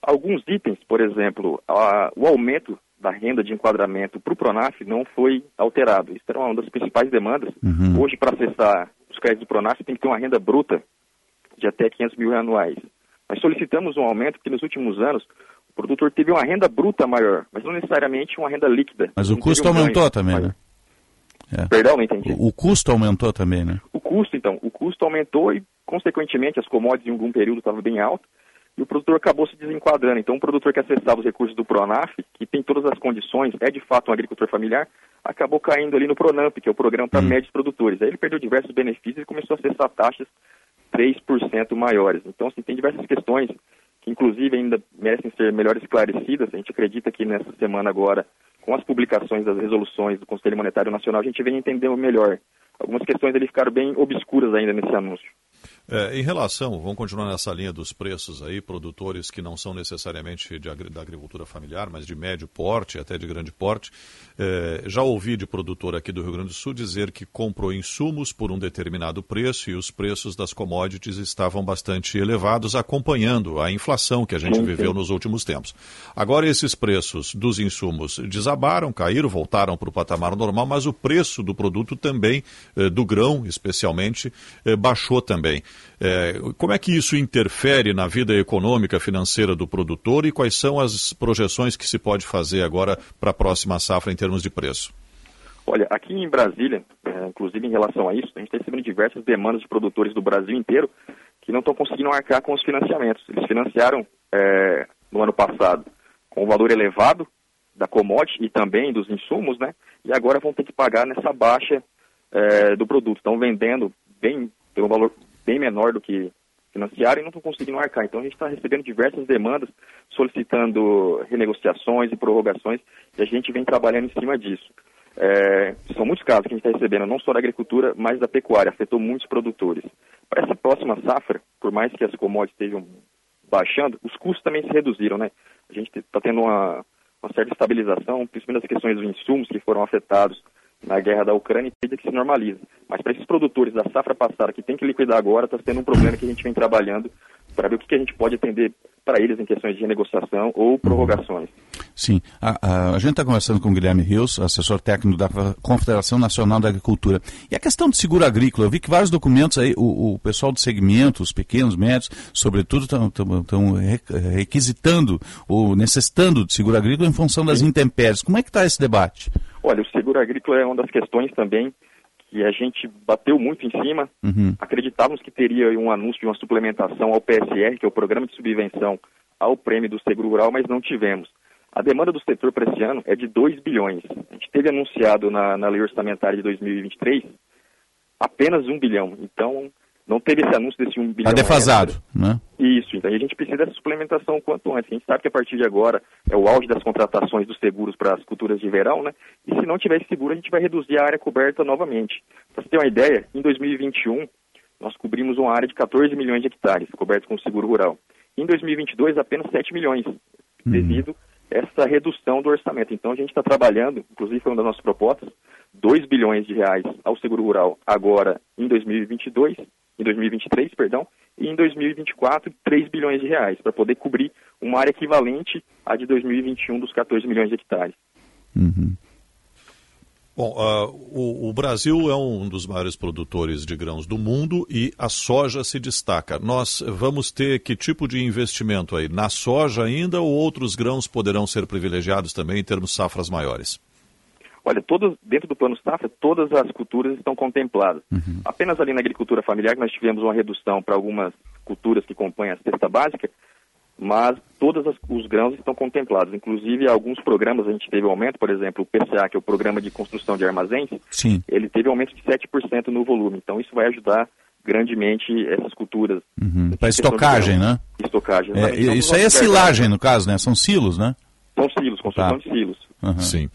Alguns itens, por exemplo, a, o aumento da renda de enquadramento para o Pronaf não foi alterado. Isso era uma das principais demandas. Uhum. Hoje, para acessar os créditos do Pronaf, tem que ter uma renda bruta de até 500 mil anuais. Nós solicitamos um aumento porque nos últimos anos o produtor teve uma renda bruta maior, mas não necessariamente uma renda líquida. Mas o custo um aumentou também, mas... né? É. Perdão, não entendi. O, o, custo aumentou também, né? O custo, então. O custo aumentou e, consequentemente, as commodities em algum período estavam bem altas e o produtor acabou se desenquadrando. Então, um produtor que acessava os recursos do Pronaf, que tem todas as condições, é de fato um agricultor familiar, acabou caindo ali no Pronamp, que é o programa para hum. médios produtores. Aí ele perdeu diversos benefícios e começou a acessar taxas 3% maiores. Então, assim, tem diversas questões que, inclusive, ainda merecem ser melhor esclarecidas. A gente acredita que nessa semana agora com as publicações das resoluções do Conselho Monetário Nacional, a gente vem entendendo melhor. Algumas questões ali ficaram bem obscuras ainda nesse anúncio. É, em relação, vamos continuar nessa linha dos preços aí, produtores que não são necessariamente de, da agricultura familiar, mas de médio porte, até de grande porte. É, já ouvi de produtor aqui do Rio Grande do Sul dizer que comprou insumos por um determinado preço e os preços das commodities estavam bastante elevados, acompanhando a inflação que a gente viveu nos últimos tempos. Agora, esses preços dos insumos desabaram, caíram, voltaram para o patamar normal, mas o preço do produto também, é, do grão especialmente, é, baixou também. É, como é que isso interfere na vida econômica, financeira do produtor e quais são as projeções que se pode fazer agora para a próxima safra em termos de preço? Olha, aqui em Brasília, é, inclusive em relação a isso, a gente está recebendo diversas demandas de produtores do Brasil inteiro que não estão conseguindo arcar com os financiamentos. Eles financiaram é, no ano passado com um valor elevado da commodity e também dos insumos, né? E agora vão ter que pagar nessa baixa é, do produto. Estão vendendo bem pelo valor bem menor do que financiaram e não estão conseguindo arcar. Então a gente está recebendo diversas demandas solicitando renegociações e prorrogações e a gente vem trabalhando em cima disso. É, são muitos casos que a gente está recebendo, não só da agricultura, mas da pecuária, afetou muitos produtores. Para essa próxima safra, por mais que as commodities estejam baixando, os custos também se reduziram, né? A gente está tendo uma, uma certa estabilização, principalmente as questões dos insumos que foram afetados na guerra da Ucrânia e que se normaliza. Mas para esses produtores da safra passada que tem que liquidar agora, está sendo um problema que a gente vem trabalhando para ver o que, que a gente pode atender para eles em questões de renegociação ou prorrogações. Sim, a, a, a gente está conversando com o Guilherme Rios, assessor técnico da Confederação Nacional da Agricultura. E a questão de seguro agrícola, eu vi que vários documentos aí, o, o pessoal do segmento, os pequenos, médios, sobretudo, estão requisitando ou necessitando de seguro agrícola em função das intempéries. Como é que está esse debate? Olha, o seguro agrícola é uma das questões também que a gente bateu muito em cima. Uhum. Acreditávamos que teria um anúncio de uma suplementação ao PSR, que é o Programa de Subvenção ao Prêmio do Seguro Rural, mas não tivemos. A demanda do setor para esse ano é de 2 bilhões. A gente teve anunciado na, na lei orçamentária de 2023 apenas 1 bilhão. Então, não teve esse anúncio desse 1 bilhão. Está defasado, né? Isso, então a gente precisa dessa suplementação quanto antes. A gente sabe que a partir de agora é o auge das contratações dos seguros para as culturas de verão, né? E se não tiver esse seguro, a gente vai reduzir a área coberta novamente. Para você ter uma ideia, em 2021, nós cobrimos uma área de 14 milhões de hectares cobertos com seguro rural. Em 2022, apenas 7 milhões, uhum. devido a essa redução do orçamento. Então a gente está trabalhando, inclusive foi uma das nossas propostas, 2 bilhões de reais ao seguro rural agora em 2022 em 2023, perdão, e em 2024, 3 bilhões de reais, para poder cobrir uma área equivalente à de 2021 dos 14 milhões de hectares. Uhum. Bom, uh, o, o, Brasil é um dos maiores produtores de grãos do mundo e a soja se destaca. Nós vamos ter que tipo de investimento aí? Na soja ainda ou outros grãos poderão ser privilegiados também em termos de safras maiores? Olha, todas, dentro do plano safra, todas as culturas estão contempladas. Uhum. Apenas ali na agricultura familiar que nós tivemos uma redução para algumas culturas que compõem a cesta básica, mas todos os grãos estão contemplados. Inclusive, alguns programas a gente teve aumento, por exemplo, o PCA, que é o Programa de Construção de Armazéns, Sim. ele teve aumento de 7% no volume. Então, isso vai ajudar grandemente essas culturas. Uhum. Para estocagem, né? Estocagem. É, isso aí é silagem, no caso, né? São silos, né? São silos, construção tá. de silos. Uhum. Sim.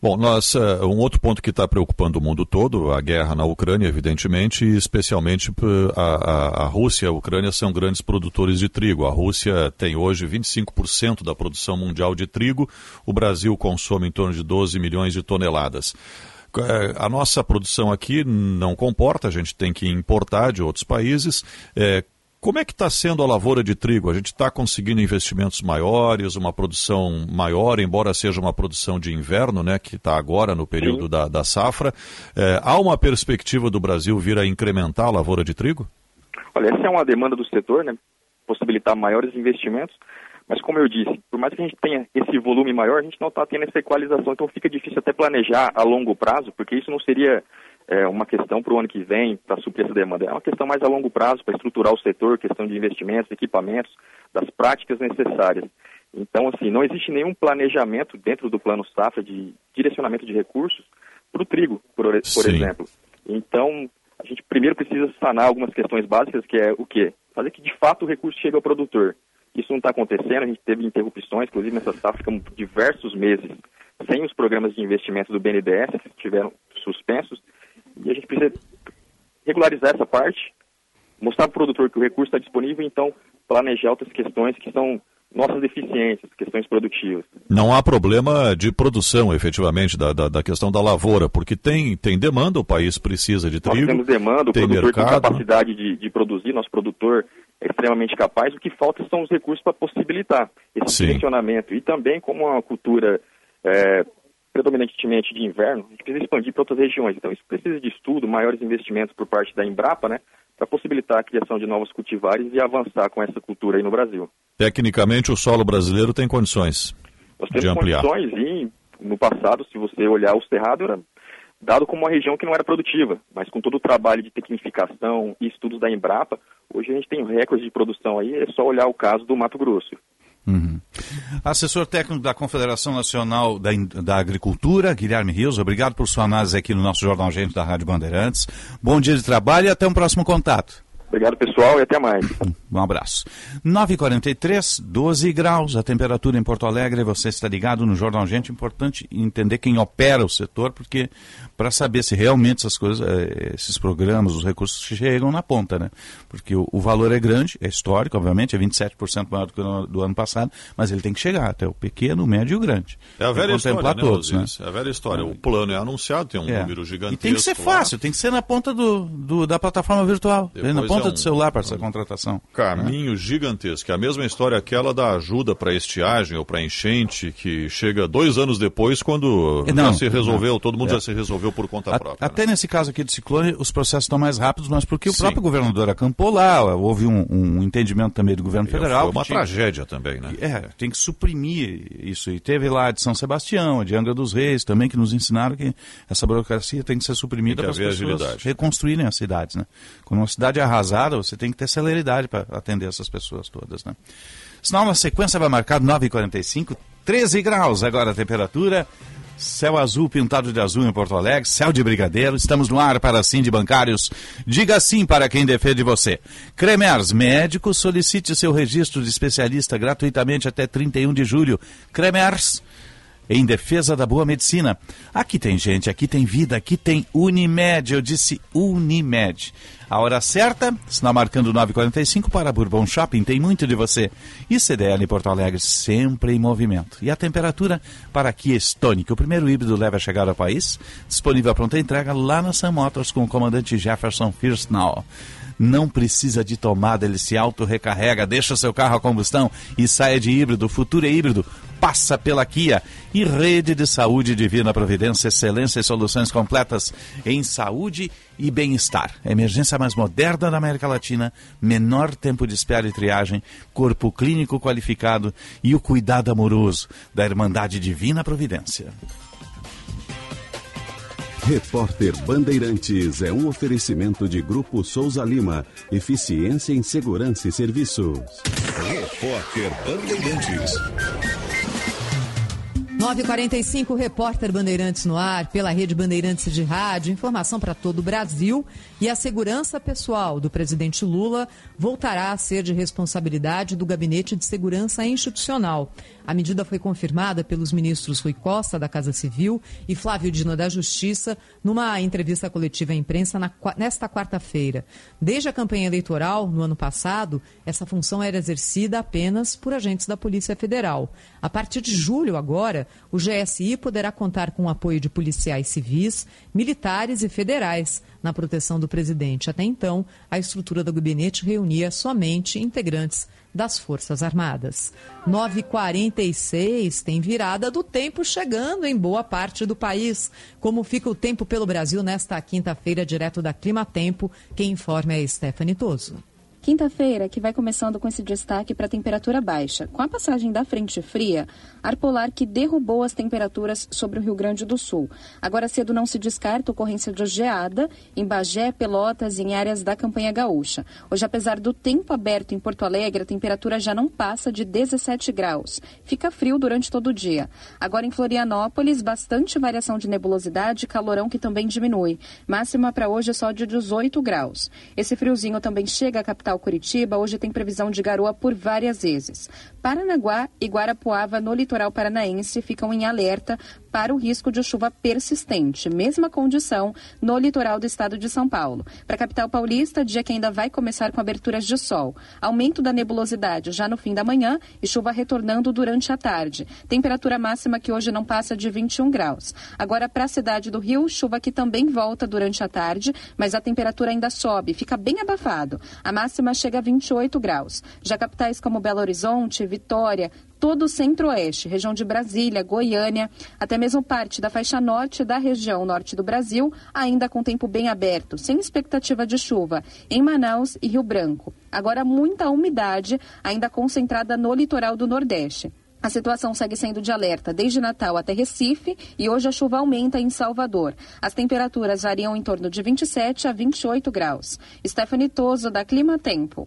Bom, nós, uh, um outro ponto que está preocupando o mundo todo, a guerra na Ucrânia, evidentemente, e especialmente a, a, a, Rússia e a Ucrânia são grandes produtores de trigo. A Rússia tem hoje 25% da produção mundial de trigo, o Brasil consome em torno de 12 milhões de toneladas. Eh, a nossa produção aqui não comporta, a gente tem que importar de outros países. É, como é que está sendo a lavoura de trigo? A gente está conseguindo investimentos maiores, uma produção maior, embora seja uma produção de inverno, né, que está agora no período da, da, safra. É, há uma perspectiva do Brasil vir a incrementar a lavoura de trigo? Olha, essa é uma demanda do setor, né, possibilitar maiores investimentos, mas como eu disse, por mais que a gente tenha esse volume maior, a gente não está tendo essa equalização, então fica difícil até planejar a longo prazo, porque isso não seria é, uma questão para o ano que vem, para suprir essa demanda. É uma questão mais a longo prazo, para estruturar o setor, questão de investimentos, equipamentos, das práticas necessárias. Então, assim, não existe nenhum planejamento dentro do plano safra de direcionamento de recursos para o trigo, por, por exemplo. Então, a gente primeiro precisa sanar algumas questões básicas, que é o quê? Fazer que de fato o recurso chegue ao produtor. Isso não está acontecendo, a gente teve interrupções, inclusive nessa safra ficamos diversos meses sem os programas de investimento do BNDES, que estiveram suspensos, e a gente precisa regularizar essa parte, mostrar para o produtor que o recurso está disponível, então planejar outras questões que são nossas deficiências, questões produtivas. Não há problema de produção, efetivamente, da, da, da, questão da lavoura, porque tem, tem demanda, o país precisa de trigo. Nós temos demanda, o tem produtor mercado, tem capacidade de, de, produzir, nosso produtor é extremamente capaz, o que falta são os recursos para possibilitar esse Sim. direcionamento. E também, como uma cultura é, predominantemente de inverno, a gente precisa expandir para outras regiões. Então, isso precisa de estudo, maiores investimentos por parte da Embrapa, né, para possibilitar a criação de novos cultivares e avançar com essa cultura aí no Brasil. Tecnicamente, o solo brasileiro tem condições Nós temos de ampliar. condições e, no passado, se você olhar o Cerrado, era dado como uma região que não era produtiva, mas com todo o trabalho de tecnificação e estudos da Embrapa, hoje a gente tem recorde de produção aí, é só olhar o caso do Mato Grosso. Uhum. Assessor técnico da Confederação Nacional da, da, Agricultura, Guilherme Rios, obrigado por sua análise aqui no nosso Jornal Gente da Rádio Bandeirantes. Bom dia de trabalho e até um próximo contato. Obrigado, pessoal, e até mais. [laughs] Um abraço. 9h43, 12 graus, a temperatura em Porto Alegre. Você está ligado no Jornal Gente. Importante entender quem opera o setor, porque para saber se realmente essas coisas, eh, esses programas, os recursos chegam na ponta, né? Porque o, o valor é grande, é histórico, obviamente, é 27% maior do que no, do ano passado, mas ele tem que chegar até o pequeno, o médio e o grande. É a velha história, né, todos, né? É a velha história. O plano é anunciado, tem um é. número gigantesco. E tem que ser fácil, lá. tem que ser na ponta do, do da plataforma virtual, Depois na ponta é um, do celular para essa contratação. Caminho né? gigantesco. É a mesma história aquela da ajuda para estiagem ou para enchente, que chega dois anos depois, quando não, já se resolveu, não. todo mundo é. já se resolveu por conta a, própria. Até né? nesse caso aqui do ciclone, os processos estão mais rápidos, mas porque o Sim. próprio governador acampou lá, houve um, um entendimento também do governo federal. Foi uma tragédia também, né? É, tem que suprimir isso. E teve lá de São Sebastião, de Angra dos Reis também, que nos ensinaram que essa burocracia tem que ser suprimida para as pessoas agilidade. reconstruírem as cidades, né? Quando uma cidade é arrasada, você tem que ter celeridade para atender essas pessoas todas, né? Sinal na sequência vai marcar 9h45, 13 graus agora a temperatura. Céu azul pintado de azul em Porto Alegre, céu de brigadeiro. Estamos no ar para sim de bancários. Diga sim para quem defende você. Cremers, médico, solicite seu registro de especialista gratuitamente até 31 de julho. Cremers, em defesa da boa medicina. Aqui tem gente, aqui tem vida, aqui tem Unimed. Eu disse Unimed. A hora certa, sinal marcando 9h45 para Bourbon Shopping, tem muito de você. E CDL Porto Alegre sempre em movimento. E a temperatura para Kia Stonic, o primeiro híbrido leve a chegar ao país, disponível a pronta entrega lá na Sam Motors com o comandante Jefferson Firstnall não precisa de tomada, ele se auto-recarrega, deixa seu carro a combustão e saia de híbrido. O futuro é híbrido. Passa pela Kia e Rede de Saúde Divina Providência, excelência e soluções completas em saúde e bem-estar. Emergência mais moderna da América Latina, menor tempo de espera e triagem, corpo clínico qualificado e o cuidado amoroso da Irmandade Divina Providência. Repórter Bandeirantes é um oferecimento de Grupo Souza Lima. Eficiência em Segurança e Serviços. Repórter Bandeirantes. 945 Repórter Bandeirantes no ar, pela rede Bandeirantes de Rádio, informação para todo o Brasil. E a segurança pessoal do presidente Lula voltará a ser de responsabilidade do Gabinete de Segurança Institucional. A medida foi confirmada pelos ministros Rui Costa, da Casa Civil, e Flávio Dino, da Justiça, numa entrevista coletiva à imprensa na, nesta quarta-feira. Desde a campanha eleitoral, no ano passado, essa função era exercida apenas por agentes da Polícia Federal. A partir de julho, agora, o GSI poderá contar com o apoio de policiais civis, militares e federais na proteção do presidente. Até então, a estrutura do gabinete reunia somente integrantes das Forças Armadas. 9h46 tem virada do tempo chegando em boa parte do país. Como fica o tempo pelo Brasil nesta quinta-feira, direto da Clima Tempo, quem informa é Stephanie Toso. Quinta-feira, que vai começando com esse destaque para temperatura baixa. Com a passagem da frente fria, ar polar que derrubou as temperaturas sobre o Rio Grande do Sul. Agora cedo não se descarta ocorrência de geada em Bagé, Pelotas e em áreas da campanha gaúcha. Hoje, apesar do tempo aberto em Porto Alegre, a temperatura já não passa de 17 graus. Fica frio durante todo o dia. Agora em Florianópolis, bastante variação de nebulosidade e calorão que também diminui. Máxima para hoje é só de 18 graus. Esse friozinho também chega à capital capital Curitiba, hoje tem previsão de garoa por várias vezes. Paranaguá e Guarapuava, no litoral paranaense, ficam em alerta para o risco de chuva persistente. Mesma condição no litoral do estado de São Paulo. Para a capital paulista, dia que ainda vai começar com aberturas de sol. Aumento da nebulosidade já no fim da manhã e chuva retornando durante a tarde. Temperatura máxima que hoje não passa de 21 graus. Agora, para a cidade do Rio, chuva que também volta durante a tarde, mas a temperatura ainda sobe, fica bem abafado. A máxima chega a 28 graus. Já capitais como Belo Horizonte, Vitória, todo o centro-oeste, região de Brasília, Goiânia, até mesmo parte da faixa norte da região norte do Brasil, ainda com tempo bem aberto, sem expectativa de chuva, em Manaus e Rio Branco. Agora, muita umidade ainda concentrada no litoral do Nordeste. A situação segue sendo de alerta desde Natal até Recife e hoje a chuva aumenta em Salvador. As temperaturas variam em torno de 27 a 28 graus. Stephanie Toso, da Clima Tempo.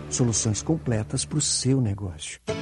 Soluções completas para o seu negócio.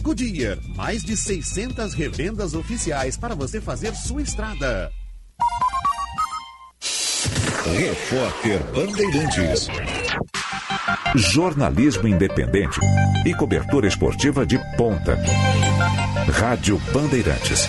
Goodyear, mais de 600 revendas oficiais para você fazer sua estrada. Repórter Bandeirantes. Jornalismo independente e cobertura esportiva de ponta. Rádio Bandeirantes.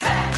Hey!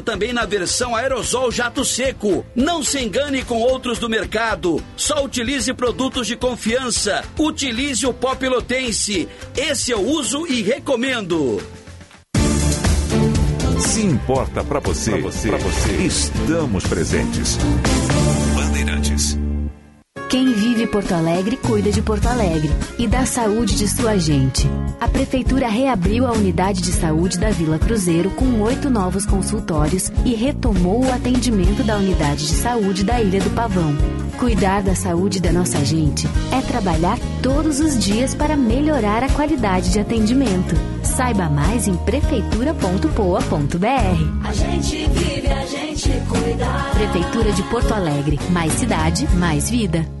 também na versão aerosol jato seco. Não se engane com outros do mercado. Só utilize produtos de confiança. Utilize o pó pelotense. Esse eu uso e recomendo. Se importa para você, você, você, estamos presentes. Bandeirantes. Quem vive Porto Alegre cuida de Porto Alegre e da saúde de sua gente. A Prefeitura reabriu a unidade de saúde da Vila Cruzeiro com oito novos consultórios e retomou o atendimento da unidade de saúde da Ilha do Pavão. Cuidar da saúde da nossa gente é trabalhar todos os dias para melhorar a qualidade de atendimento. Saiba mais em prefeitura.poa.br. A gente vive, a gente cuida. Prefeitura de Porto Alegre. Mais cidade, mais vida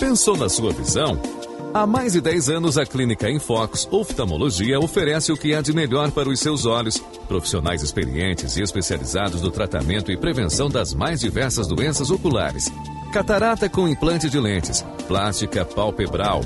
Pensou na sua visão? Há mais de 10 anos, a Clínica Infox Oftalmologia oferece o que há de melhor para os seus olhos. Profissionais experientes e especializados no tratamento e prevenção das mais diversas doenças oculares. Catarata com implante de lentes, plástica palpebral,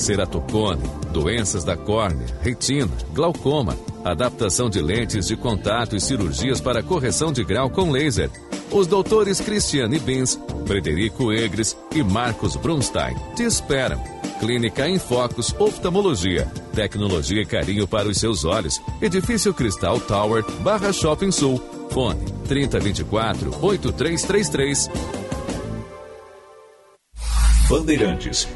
ceratocone, doenças da córnea, retina, glaucoma, adaptação de lentes de contato e cirurgias para correção de grau com laser. Os doutores Cristiane Bins, Frederico Egres e Marcos Brunstein te esperam. Clínica em Focus Oftalmologia. Tecnologia e carinho para os seus olhos. Edifício Cristal Tower, Barra Shopping Sul. Fone 3024 8333. Bandeirantes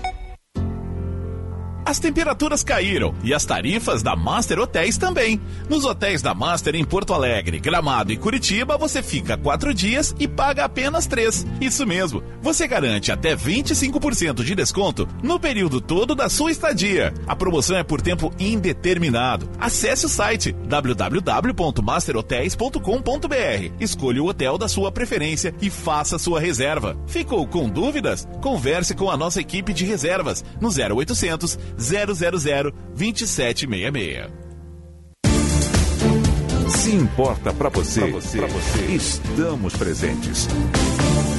as temperaturas caíram e as tarifas da Master Hotéis também. Nos hotéis da Master em Porto Alegre, Gramado e Curitiba, você fica quatro dias e paga apenas três. Isso mesmo, você garante até 25% de desconto no período todo da sua estadia. A promoção é por tempo indeterminado. Acesse o site www.masterhotels.com.br, escolha o hotel da sua preferência e faça sua reserva. Ficou com dúvidas? Converse com a nossa equipe de reservas no 0800 000 2766. Se importa para você, pra você, pra você, estamos presentes.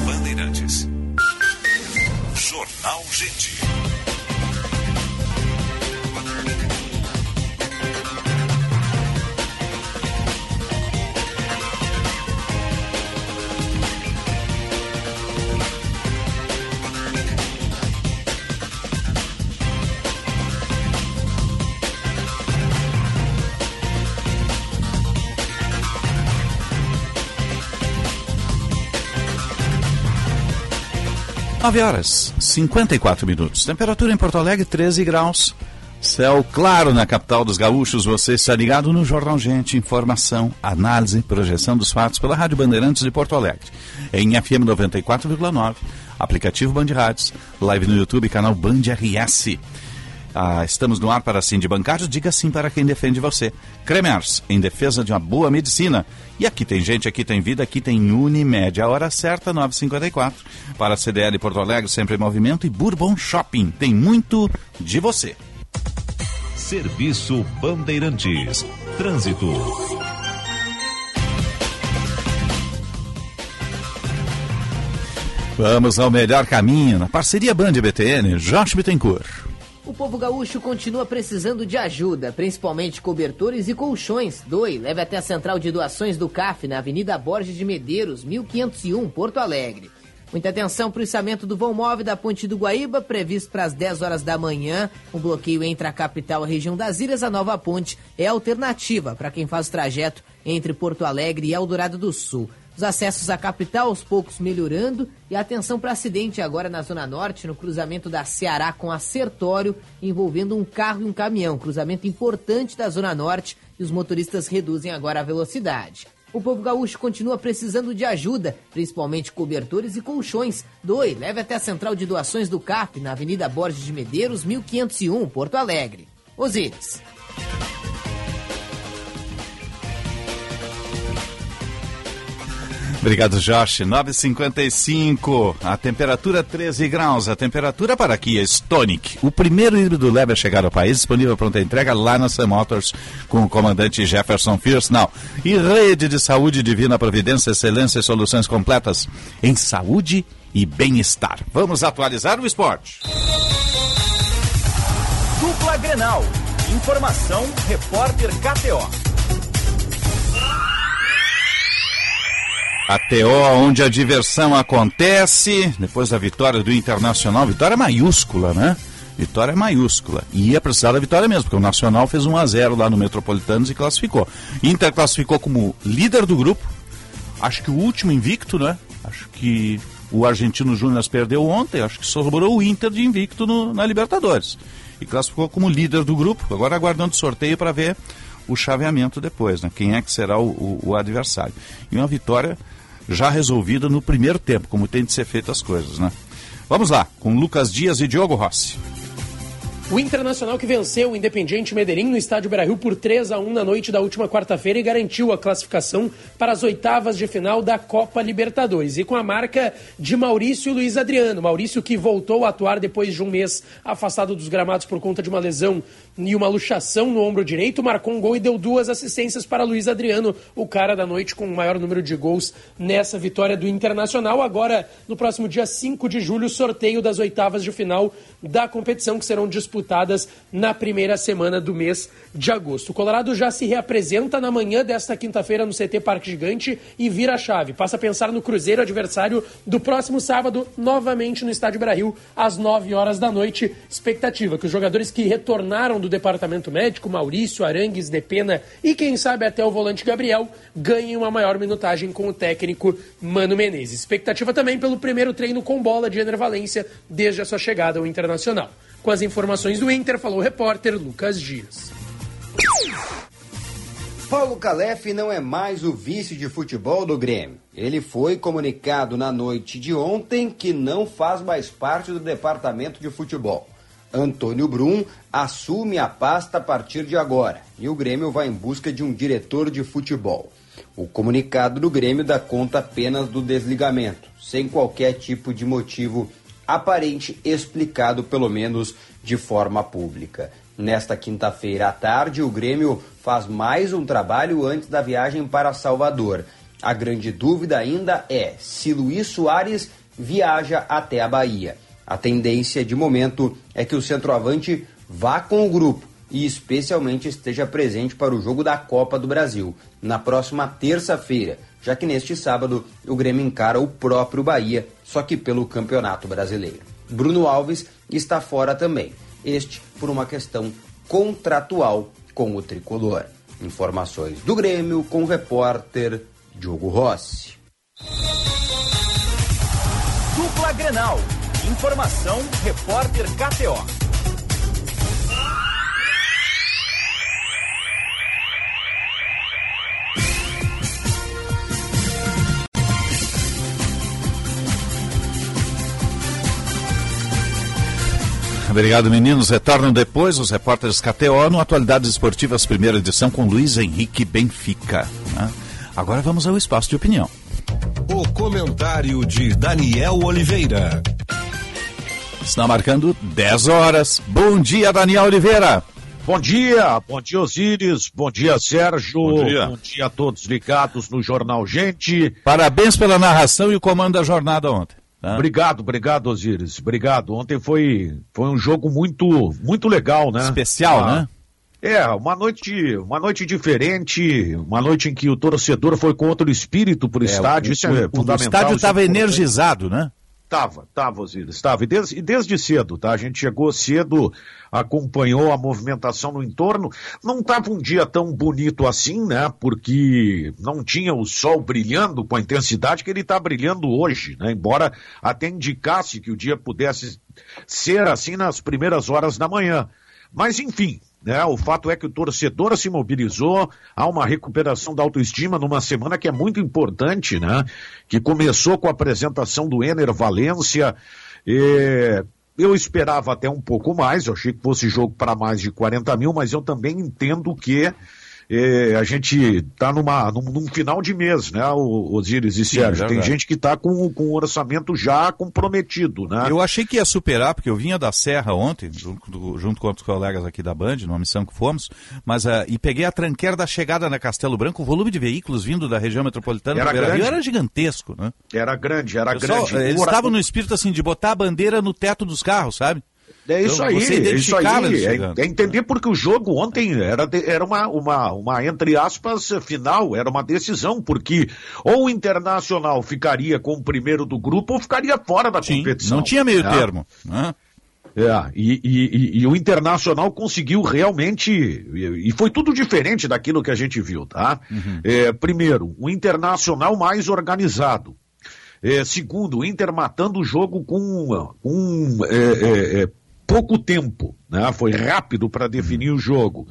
Bandeirantes. Jornal Gente. 9 horas 54 minutos. Temperatura em Porto Alegre 13 graus. Céu claro na capital dos gaúchos. Você está ligado no Jornal Gente. Informação, análise, projeção dos fatos pela Rádio Bandeirantes de Porto Alegre. Em FM 94,9. Aplicativo Band Rádios. Live no YouTube, canal Band RS. Ah, estamos no ar para sim de bancário. Diga sim para quem defende você. Cremers, em defesa de uma boa medicina. E aqui tem gente, aqui tem vida, aqui tem Unimed. A hora certa, 9h54. Para a CDL Porto Alegre, sempre em movimento. E Bourbon Shopping. Tem muito de você. Serviço Bandeirantes. Trânsito. Vamos ao melhor caminho. Na parceria Band BTN, Josh Bittencourt. O povo gaúcho continua precisando de ajuda, principalmente cobertores e colchões. Doe, leve até a central de doações do CAF, na Avenida Borges de Medeiros, 1501, Porto Alegre. Muita atenção para o içamento do vão móvel da Ponte do Guaíba, previsto para as 10 horas da manhã. O bloqueio entre a capital e a região das Ilhas, a nova ponte é alternativa para quem faz o trajeto entre Porto Alegre e Eldorado do Sul. Os acessos à capital aos poucos melhorando e atenção para acidente agora na Zona Norte, no cruzamento da Ceará com a Sertório, envolvendo um carro e um caminhão. Cruzamento importante da Zona Norte e os motoristas reduzem agora a velocidade. O povo gaúcho continua precisando de ajuda, principalmente cobertores e colchões. Doe, leve até a central de doações do CAP, na Avenida Borges de Medeiros, 1501, Porto Alegre. Osíris. Obrigado, Josh. 9,55. A temperatura 13 graus. A temperatura para aqui é Stonic. O primeiro híbrido leve a chegar ao país, disponível pronta entrega lá na Sam Motors, com o comandante Jefferson. Now. E rede de saúde divina providência, excelência e soluções completas em saúde e bem-estar. Vamos atualizar o esporte. Dupla Grenal. Informação, repórter KTO. A TO, onde a diversão acontece, depois da vitória do Internacional, vitória maiúscula, né? Vitória maiúscula. E ia precisar da vitória mesmo, porque o Nacional fez 1 a 0 lá no Metropolitanos e classificou. Inter classificou como líder do grupo. Acho que o último invicto, né? Acho que o Argentino Júnior perdeu ontem, acho que sobrou o Inter de invicto no, na Libertadores. E classificou como líder do grupo. Agora aguardando o sorteio para ver o chaveamento depois, né? Quem é que será o, o, o adversário. E uma vitória já resolvida no primeiro tempo, como tem de ser feito as coisas, né? Vamos lá, com Lucas Dias e Diogo Rossi. O Internacional que venceu o Independiente Medellín no estádio Beira-Rio por 3 a 1 na noite da última quarta-feira e garantiu a classificação para as oitavas de final da Copa Libertadores. E com a marca de Maurício Luiz Adriano. Maurício que voltou a atuar depois de um mês afastado dos gramados por conta de uma lesão e uma luxação no ombro direito, marcou um gol e deu duas assistências para Luiz Adriano, o cara da noite com o maior número de gols nessa vitória do Internacional. Agora, no próximo dia 5 de julho, sorteio das oitavas de final da competição que serão disputadas na primeira semana do mês de agosto. O Colorado já se reapresenta na manhã desta quinta-feira no CT Parque Gigante e vira a chave. Passa a pensar no Cruzeiro, adversário do próximo sábado, novamente no Estádio Brasil, às 9 horas da noite. Expectativa que os jogadores que retornaram do departamento médico, Maurício, Arangues, Depena e quem sabe até o volante Gabriel, ganhem uma maior minutagem com o técnico Mano Menezes. Expectativa também pelo primeiro treino com bola de Ener Valência desde a sua chegada ao Internacional. Com as informações do Inter, falou o repórter Lucas Dias. Paulo Calef não é mais o vice de futebol do Grêmio. Ele foi comunicado na noite de ontem que não faz mais parte do departamento de futebol. Antônio Brum assume a pasta a partir de agora e o Grêmio vai em busca de um diretor de futebol. O comunicado do Grêmio dá conta apenas do desligamento, sem qualquer tipo de motivo aparente explicado, pelo menos de forma pública. Nesta quinta-feira à tarde, o Grêmio faz mais um trabalho antes da viagem para Salvador. A grande dúvida ainda é se Luiz Soares viaja até a Bahia. A tendência de momento é que o centroavante vá com o grupo e especialmente esteja presente para o jogo da Copa do Brasil, na próxima terça-feira, já que neste sábado o Grêmio encara o próprio Bahia, só que pelo Campeonato Brasileiro. Bruno Alves está fora também, este por uma questão contratual com o tricolor. Informações do Grêmio com o repórter Diogo Rossi. Dupla Grenal. Informação, repórter KTO. Obrigado, meninos. Retornam depois os repórteres KTO no Atualidades Esportivas, primeira edição com Luiz Henrique Benfica. Né? Agora vamos ao espaço de opinião. O comentário de Daniel Oliveira. Está marcando 10 horas. Bom dia, Daniel Oliveira. Bom dia, bom dia Osíris, bom dia Sérgio, Bom dia. bom dia a todos ligados no Jornal Gente. Parabéns pela narração e o comando da jornada ontem. tá? Obrigado, obrigado Osíris, obrigado. Ontem foi, foi um jogo muito, muito legal, né? Especial, Ah, né? É, uma noite, uma noite diferente, uma noite em que o torcedor foi com outro espírito pro estádio, o, isso é o- o fundamental. estádio isso é estava importante. energizado, né? Tava, tava, Osiris, tava. E desde, e desde cedo, tá? A gente chegou cedo, acompanhou a movimentação no entorno. Não tava um dia tão bonito assim, né? Porque não tinha o sol brilhando com a intensidade que ele está brilhando hoje, né? Embora até indicasse que o dia pudesse ser assim nas primeiras horas da manhã. Mas, enfim, né? O fato é que o torcedor se mobilizou, há uma recuperação da autoestima numa semana que é muito importante, né? Que começou com a apresentação do Ener Valência. E eu esperava até um pouco mais, eu achei que fosse jogo para mais de 40 mil, mas eu também entendo que a gente está numa, num, num, final de mês, né, Osíris e Sérgio? Tem gente que está com, com o orçamento já comprometido, né? Eu achei que ia superar, porque eu vinha da Serra ontem, junto, junto com outros colegas aqui da Band, numa missão que fomos, mas uh, e peguei a tranqueira da chegada na Castelo Branco, o volume de veículos vindo da região metropolitana era, grande. era gigantesco, né? Era grande, era Pessoal, grande. Eles estavam no espírito assim de botar a bandeira no teto dos carros, sabe? É isso então, aí, é isso aí. É, é, entender porque o jogo ontem era, era uma, uma, uma, entre aspas, final, era uma decisão, porque ou o Internacional ficaria com o primeiro do grupo ou ficaria fora da Sim, competição. Não tinha meio é. termo. Né? É, e, e, e, o Internacional conseguiu realmente, e, foi tudo diferente daquilo que a gente viu, tá? Uhum. É, primeiro, o Internacional mais organizado. É, segundo, o Inter matando o jogo com, com é, é, pouco tempo, né? Foi rápido para definir o jogo.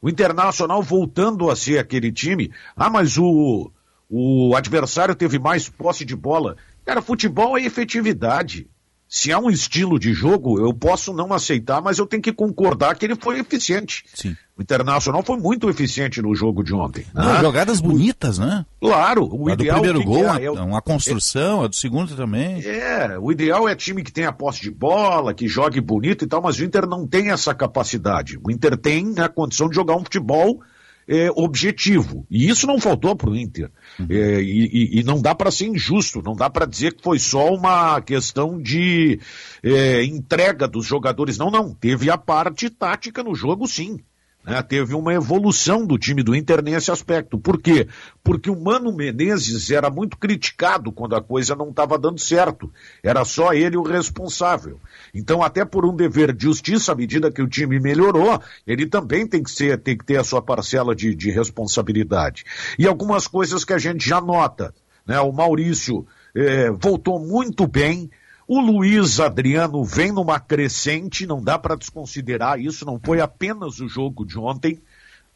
O Internacional voltando a ser aquele time. Ah, mas o, o adversário teve mais posse de bola. Cara, futebol é efetividade. Se há um estilo de jogo, eu posso não aceitar, mas eu tenho que concordar que ele foi eficiente. Sim. O Internacional foi muito eficiente no jogo de ontem. Não, né? Jogadas bonitas, né? Claro. O a ideal do primeiro gol, é, é, uma construção, é, a do segundo também. É, o ideal é time que tenha posse de bola, que jogue bonito e tal, mas o Inter não tem essa capacidade. O Inter tem a condição de jogar um futebol é, objetivo. E isso não faltou para o Inter. Uhum. É, e, e, não dá para ser injusto, não dá para dizer que foi só uma questão de é, entrega dos jogadores. Não, não. Teve a parte tática no jogo, sim. Né? Teve uma evolução do time do Inter nesse aspecto. Por quê? Porque o Mano Menezes era muito criticado quando a coisa não estava dando certo. Era só ele o responsável. Então, até por um dever de justiça, à medida que o time melhorou, ele também tem que ser, tem que ter a sua parcela de, de responsabilidade. E algumas coisas que a gente já nota. Né? O Maurício eh, voltou muito bem o Luiz Adriano vem numa crescente, não dá para desconsiderar isso, não foi apenas o jogo de ontem.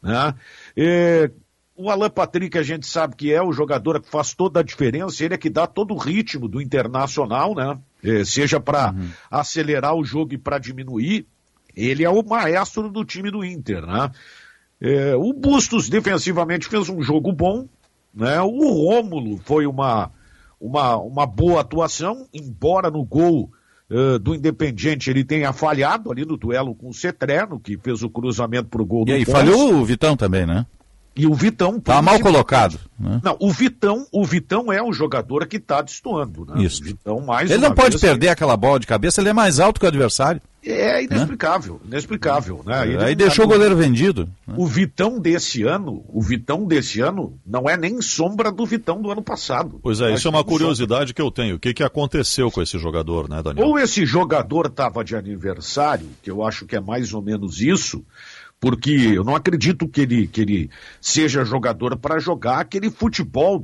Né? E, o Alan Patrick a gente sabe que é o jogador que faz toda a diferença, ele é que dá todo o ritmo do Internacional, né? E, seja para uhum. acelerar o jogo e para diminuir. Ele é o maestro do time do Inter, né? É, o Bustos defensivamente fez um jogo bom, né? O Rômulo foi uma uma, uma boa atuação, embora no gol uh, do Independiente ele tenha falhado ali no duelo com o Cetreno, que fez o cruzamento para o gol e do E aí, falhou o Vitão também, né? E o Vitão. Tá mal colocado. Né? Não, o Vitão, o Vitão é o jogador que está destoando, né? Isso. O Vitão mais Ele não pode vez, perder aquela bola de cabeça, ele é mais alto que o adversário. É inexplicável, né? inexplicável, né? Ele Aí deixou tá... o goleiro vendido. Né? O Vitão desse ano, o Vitão desse ano não é nem sombra do Vitão do ano passado. Pois é, isso é uma curiosidade que eu tenho. O que, que aconteceu com esse jogador, né, Daniel? Ou esse jogador estava de aniversário, que eu acho que é mais ou menos isso, porque eu não acredito que ele, que ele seja jogador para jogar aquele futebol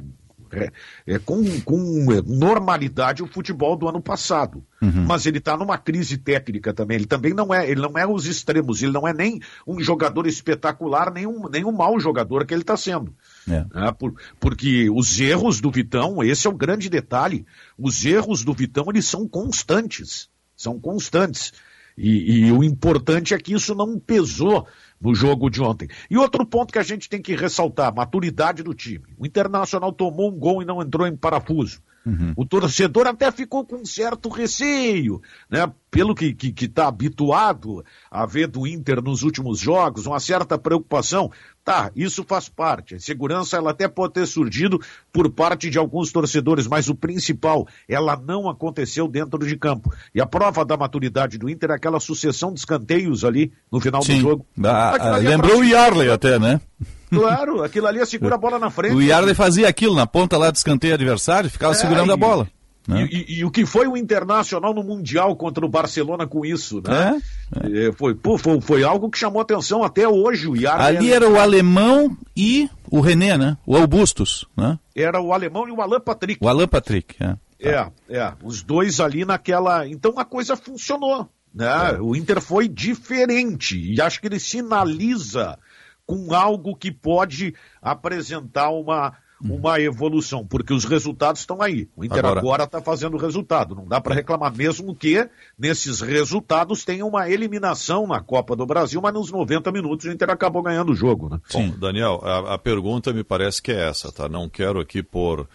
é, é, com, com normalidade o futebol do ano passado. Uhum. Mas ele está numa crise técnica também. Ele também não é, ele não é os extremos, ele não é nem um jogador espetacular, nem um, nem um mau jogador que ele está sendo. É. Né? Por, porque os erros do Vitão, esse é o grande detalhe. Os erros do Vitão, eles são constantes. São constantes. E, e, o importante é que isso não pesou no jogo de ontem. E outro ponto que a gente tem que ressaltar, maturidade do time. O Internacional tomou um gol e não entrou em parafuso. Uhum. O torcedor até ficou com um certo receio, né? Pelo que está que, que tá habituado a ver do Inter nos últimos jogos, uma certa preocupação. Tá, isso faz parte. A segurança ela até pode ter surgido por parte de alguns torcedores, mas o principal, ela não aconteceu dentro de campo. E a prova da maturidade do Inter é aquela sucessão de escanteios ali no final Sim. do jogo. Ah, ah, lembrou o Yarley até, né? Claro, aquilo ali é segura a bola na frente. O Yarley fazia aquilo na ponta lá de escanteio adversário, ficava é, segurando a bola. Né? E, e, e, o que foi o Internacional no Mundial contra o Barcelona com isso, né? É, é. Foi, pô, foi, foi, algo que chamou atenção até hoje. O Iar Ali era o alemão e o René, né? O Augustus, né? Era o alemão e o Alan Patrick. O Alan Patrick, é. É, é. Os dois ali naquela. Então a coisa funcionou. Né? É. O Inter foi diferente. E acho que ele sinaliza com algo que pode apresentar uma uma evolução, porque os resultados estão aí. O Inter agora está fazendo resultado. Não dá para reclamar, mesmo que nesses resultados tenha uma eliminação na Copa do Brasil, mas nos 90 minutos o Inter acabou ganhando o jogo. Né? Bom, Daniel, a, a pergunta me parece que é essa, tá? Não quero aqui pôr uh,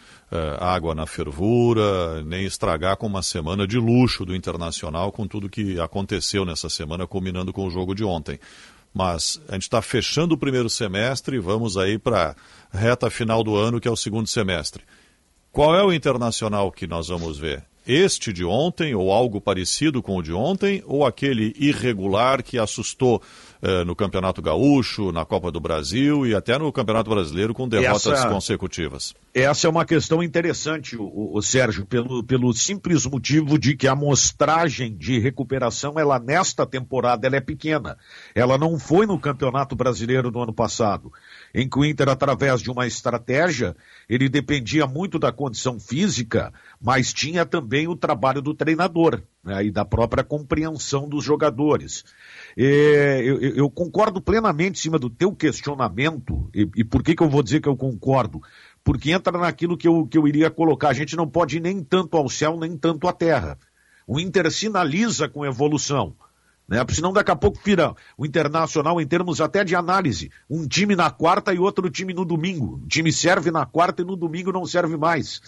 água na fervura, nem estragar com uma semana de luxo do Internacional, com tudo que aconteceu nessa semana, combinando com o jogo de ontem. Mas a gente está fechando o primeiro semestre e vamos aí para reta final do ano, que é o segundo semestre. Qual é o internacional que nós vamos ver? Este de ontem, ou algo parecido com o de ontem, ou aquele irregular que assustou eh, no Campeonato Gaúcho, na Copa do Brasil e até no Campeonato Brasileiro com derrotas essa, consecutivas? Essa é uma questão interessante, o, o, Sérgio, pelo, pelo simples motivo de que a amostragem de recuperação, ela nesta temporada, ela é pequena. Ela não foi no Campeonato Brasileiro do ano passado em que o Inter, através de uma estratégia, ele dependia muito da condição física, mas tinha também o trabalho do treinador né, e da própria compreensão dos jogadores. É, eu, eu, concordo plenamente em cima do teu questionamento, e, e por que, que eu vou dizer que eu concordo? Porque entra naquilo que eu, que eu iria colocar. A gente não pode ir nem tanto ao céu, nem tanto à terra. O Inter sinaliza com evolução né? Porque senão daqui a pouco vira o Internacional em termos até de análise. Um time na quarta e outro time no domingo. O time serve na quarta e no domingo não serve mais.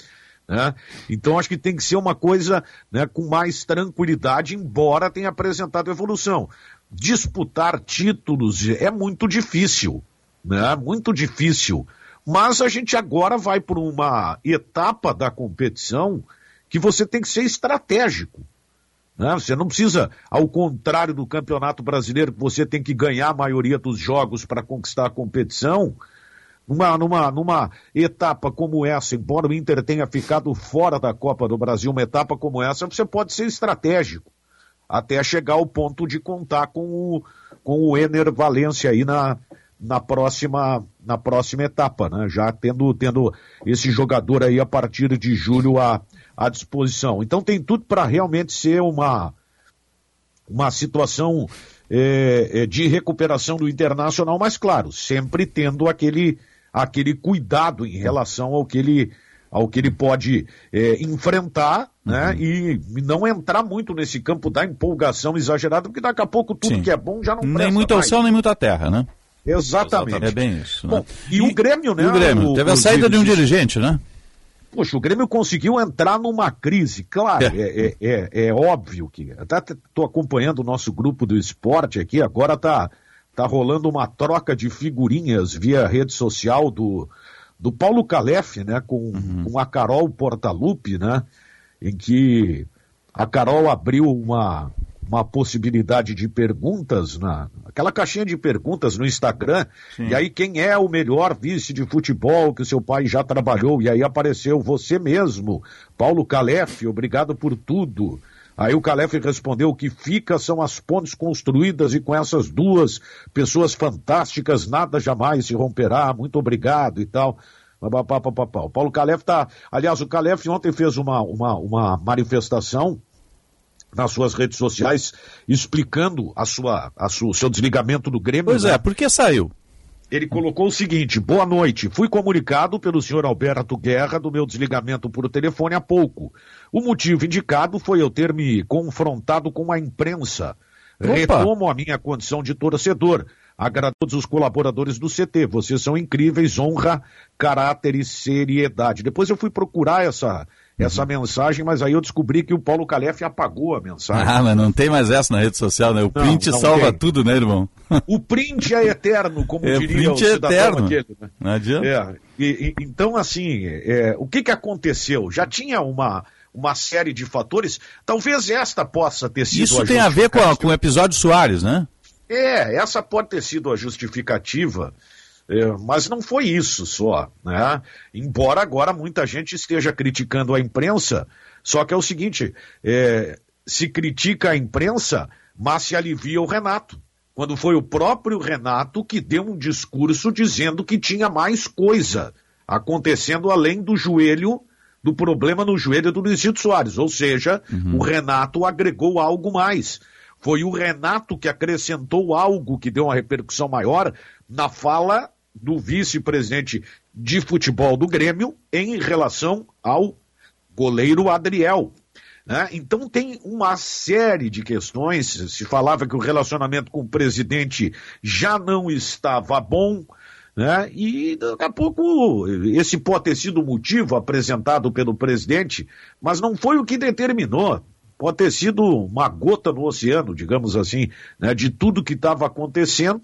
Né? Então acho que tem que ser uma coisa né, com mais tranquilidade, embora tenha apresentado evolução. Disputar títulos é muito difícil, né? Muito difícil. Mas a gente agora vai por uma etapa da competição que você tem que ser estratégico. Né? Você não precisa, ao contrário do Campeonato Brasileiro, que você tem que ganhar a maioria dos jogos para conquistar a competição. Numa, numa, numa etapa como essa, embora o Inter tenha ficado fora da Copa do Brasil, uma etapa como essa, você pode ser estratégico até chegar ao ponto de contar com o, com o Ener Valência aí na, na próxima, na próxima etapa, né? Já tendo, tendo esse jogador aí a partir de julho a, à disposição. Então tem tudo para realmente ser uma, uma situação é, é, de recuperação do internacional, mas claro, sempre tendo aquele, aquele cuidado em relação ao que ele, ao que ele pode é, enfrentar, né? Uhum. E não entrar muito nesse campo da empolgação exagerada, porque daqui a pouco tudo Sim. que é bom já não Nem muito ao céu, nem muito à terra, né? Exatamente. É bem isso. Né? Bom, e, e, o Grêmio, né? o Grêmio. Teve a saída de um dirigente, né? Poxa, o Grêmio conseguiu entrar numa crise, claro, é, é, é, é óbvio que. Até estou acompanhando o nosso grupo do esporte aqui, agora tá, tá rolando uma troca de figurinhas via rede social do, do Paulo Calef, né, com, uhum. com a Carol Portalupe, né, em que a Carol abriu uma, uma possibilidade de perguntas na aquela caixinha de perguntas no Instagram. Sim. E aí quem é o melhor vice de futebol que o seu pai já trabalhou? E aí apareceu você mesmo, Paulo Calef, obrigado por tudo. Aí o Calef respondeu: o que fica são as pontes construídas e com essas duas pessoas fantásticas nada jamais se romperá. Muito obrigado e tal. O Paulo Calef tá. Aliás, o Calef ontem fez uma, uma, uma manifestação nas suas redes sociais explicando a sua, a sua, o seu desligamento do Grêmio. Pois né? é, por que saiu? Ele colocou o seguinte: boa noite. Fui comunicado pelo senhor Alberto Guerra do meu desligamento por telefone há pouco. O motivo indicado foi eu ter me confrontado com a imprensa. Opa. Retomo a minha condição de torcedor. Agradeço a todos os colaboradores do CT. Vocês são incríveis, honra, caráter e seriedade. Depois eu fui procurar essa, essa mensagem, mas aí eu descobri que o Paulo Calef apagou a mensagem. Ah, mas não tem mais essa na rede social, né? O print não salva tem. tudo, né, irmão? O print é eterno, como [laughs] é, diria o é eterno. Aquele, né? Não adianta. É, e, e, então, assim, é, o que, que aconteceu? Já tinha uma, uma série de fatores, talvez esta possa ter sido Isso tem a ver com, a, com o episódio Soares, né? É, essa pode ter sido a justificativa mas não foi isso só, né? Embora agora muita gente esteja criticando a imprensa Só que é o seguinte, é, se critica a imprensa, mas se alivia o Renato. Quando foi o próprio Renato que deu um discurso dizendo que tinha mais coisa acontecendo além do joelho, do problema no joelho do Luizito Soares. Ou seja, uhum. o Renato agregou algo mais. Foi o Renato que acrescentou algo que deu uma repercussão maior na fala do vice-presidente de futebol do Grêmio em relação ao goleiro Adriel. Né? Então tem uma série de questões. Se falava que o relacionamento com o presidente já não estava bom, né? E daqui a pouco esse pode ter sido o motivo apresentado pelo presidente, mas não foi o que determinou. Pode ter sido uma gota no oceano, digamos assim, né? de tudo que estava acontecendo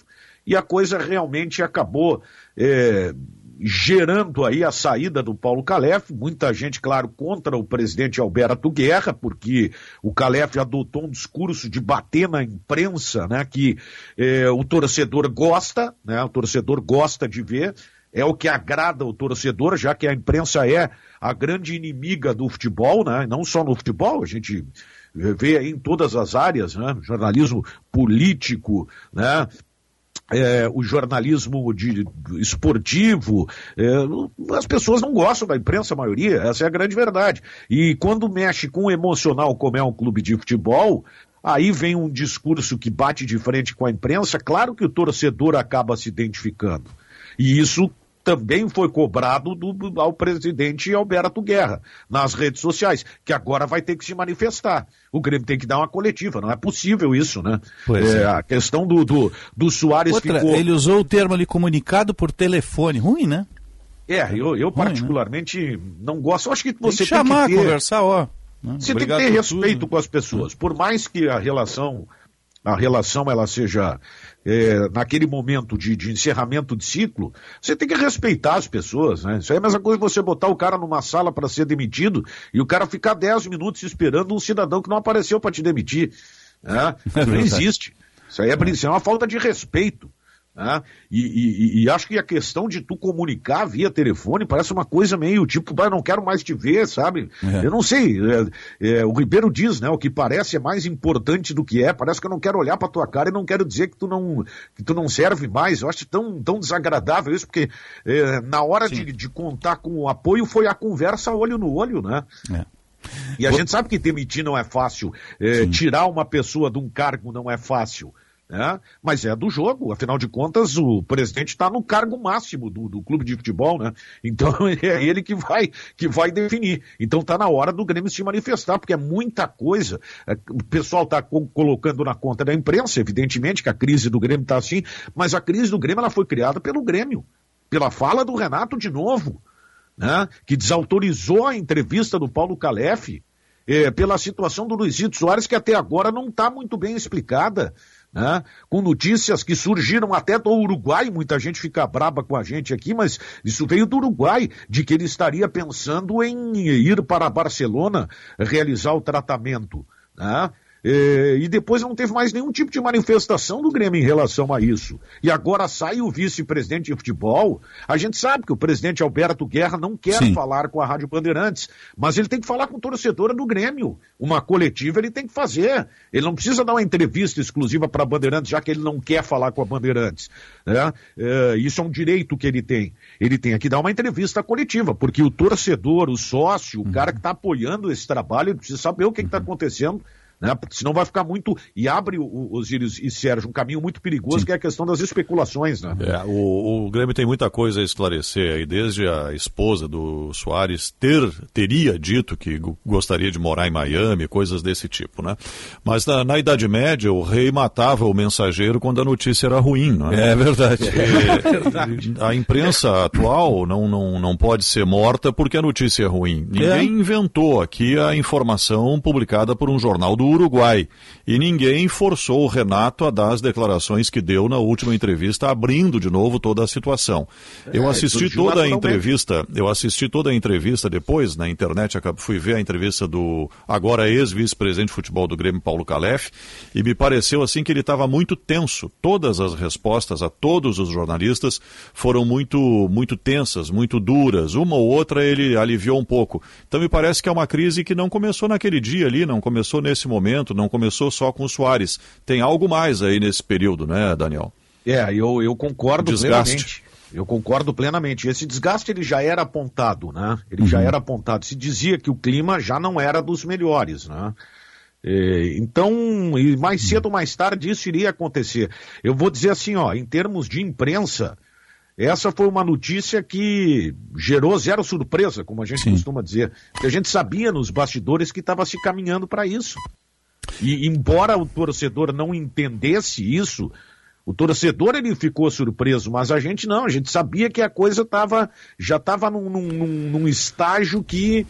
e a coisa realmente acabou é, gerando aí a saída do Paulo Calef, muita gente, claro, contra o presidente Alberto Guerra, porque o Calef adotou um discurso de bater na imprensa, né, que eh, o torcedor gosta, né, o torcedor gosta de ver, é o que agrada o torcedor, já que a imprensa é a grande inimiga do futebol, né, não só no futebol, a gente vê aí em todas as áreas, né, jornalismo político, né, é, o jornalismo de, esportivo, é, as pessoas não gostam da imprensa, a maioria, essa é a grande verdade. E quando mexe com o emocional, como é um clube de futebol, aí vem um discurso que bate de frente com a imprensa, claro que o torcedor acaba se identificando. E isso também foi cobrado do, ao presidente Alberto Guerra nas redes sociais, que agora vai ter que se manifestar. O Grêmio tem que dar uma coletiva, não é possível isso, né? Pois é, é. A questão do, do, do Soares Outra, ficou... Ele usou o termo ali comunicado por telefone, ruim, né? É, eu, eu Ruim, particularmente né? não gosto. Eu acho que você tem que chamar, tem que ter... conversar, ó. Né? Você Obrigado tem que ter respeito tudo. com as pessoas. Por mais que a relação, a relação ela seja é, naquele momento de, de, encerramento de ciclo, você tem que respeitar as pessoas, né? Isso aí é a mesma coisa que você botar o cara numa sala para ser demitido e o cara ficar 10 minutos esperando um cidadão que não apareceu para te demitir. Né? É não existe. Isso aí é, isso é uma falta de respeito. Né? E, e, e, acho que a questão de tu comunicar via telefone parece uma coisa meio tipo, ah, não quero mais te ver, sabe? É. Eu não sei. É, é, o Ribeiro diz, né? O que parece é mais importante do que é. Parece que eu não quero olhar para tua cara e não quero dizer que tu não, que tu não serve mais. Eu acho tão, tão desagradável isso, porque é, na hora de, de, contar com o apoio foi a conversa olho no olho, né? É. E a gente sabe que demitir não é fácil, é, tirar uma pessoa de um cargo não é fácil né? mas é do jogo, afinal de contas o presidente está no cargo máximo do, do, clube de futebol, né? Então [laughs] é ele que vai, que vai definir. Então está na hora do Grêmio se manifestar, porque é muita coisa. É, o pessoal está colocando na conta da imprensa, evidentemente que a crise do Grêmio está assim, mas a crise do Grêmio ela foi criada pelo Grêmio, pela fala do Renato de novo, né? que desautorizou a entrevista do Paulo Calef, é, pela situação do Luizito Soares, que até agora não está muito bem explicada né? com notícias que surgiram até do Uruguai, muita gente fica braba com a gente aqui, mas isso veio do Uruguai, de que ele estaria pensando em ir para Barcelona realizar o tratamento. Né? É, e depois não teve mais nenhum tipo de manifestação do Grêmio em relação a isso. E agora sai o vice-presidente de futebol. A gente sabe que o presidente Alberto Guerra não quer Sim. falar com a Rádio Bandeirantes, mas ele tem que falar com o torcedor do Grêmio. Uma coletiva ele tem que fazer. Ele não precisa dar uma entrevista exclusiva para a Bandeirantes, já que ele não quer falar com a Bandeirantes. Né? É, isso é um direito que ele tem. Ele tem que dar uma entrevista coletiva, porque o torcedor, o sócio, o uhum. cara que está apoiando esse trabalho, ele precisa saber o que está acontecendo né? Senão vai ficar muito. E abre o Osíris e Sérgio um caminho muito perigoso, Sim. que é a questão das especulações. Né? É, o, o, Grêmio tem muita coisa a esclarecer aí, desde a esposa do Soares ter, teria dito que gostaria de morar em Miami, coisas desse tipo, né? Mas na, na Idade Média, o rei matava o mensageiro quando a notícia era ruim, né? É verdade. É, [laughs] é verdade. A imprensa atual não, não, não pode ser morta porque a notícia é ruim. Ninguém é. inventou aqui a informação publicada por um jornal do Uruguai. E ninguém forçou o Renato a dar as declarações que deu na última entrevista, abrindo de novo toda a situação. Eu É, assisti surgiu toda a entrevista, eu assisti toda a entrevista depois na internet, fui ver a entrevista do agora ex-vice-presidente de futebol do Grêmio, Paulo Calef, e me pareceu assim que ele estava muito tenso. Todas as respostas a todos os jornalistas foram muito, muito tensas, muito duras. Uma ou outra ele aliviou um pouco. Então me parece que é uma crise que não começou naquele dia ali, não começou nesse momento, não começou só com o Soares. Tem algo mais aí nesse período, né, Daniel? É, eu, eu concordo Desgaste. plenamente. Eu concordo plenamente. Esse desgaste ele já era apontado, né? Ele já era apontado. Se dizia que o clima já não era dos melhores, né? É, então, e mais cedo ou mais tarde isso iria acontecer. Eu vou dizer assim, ó, em termos de imprensa, essa foi uma notícia que gerou zero surpresa, como a gente costuma dizer. Porque a gente sabia nos bastidores que estava se caminhando para isso. E embora o torcedor não entendesse isso, o torcedor ele ficou surpreso, mas a gente não, a gente sabia que a coisa tava, já estava num, num- num- estágio que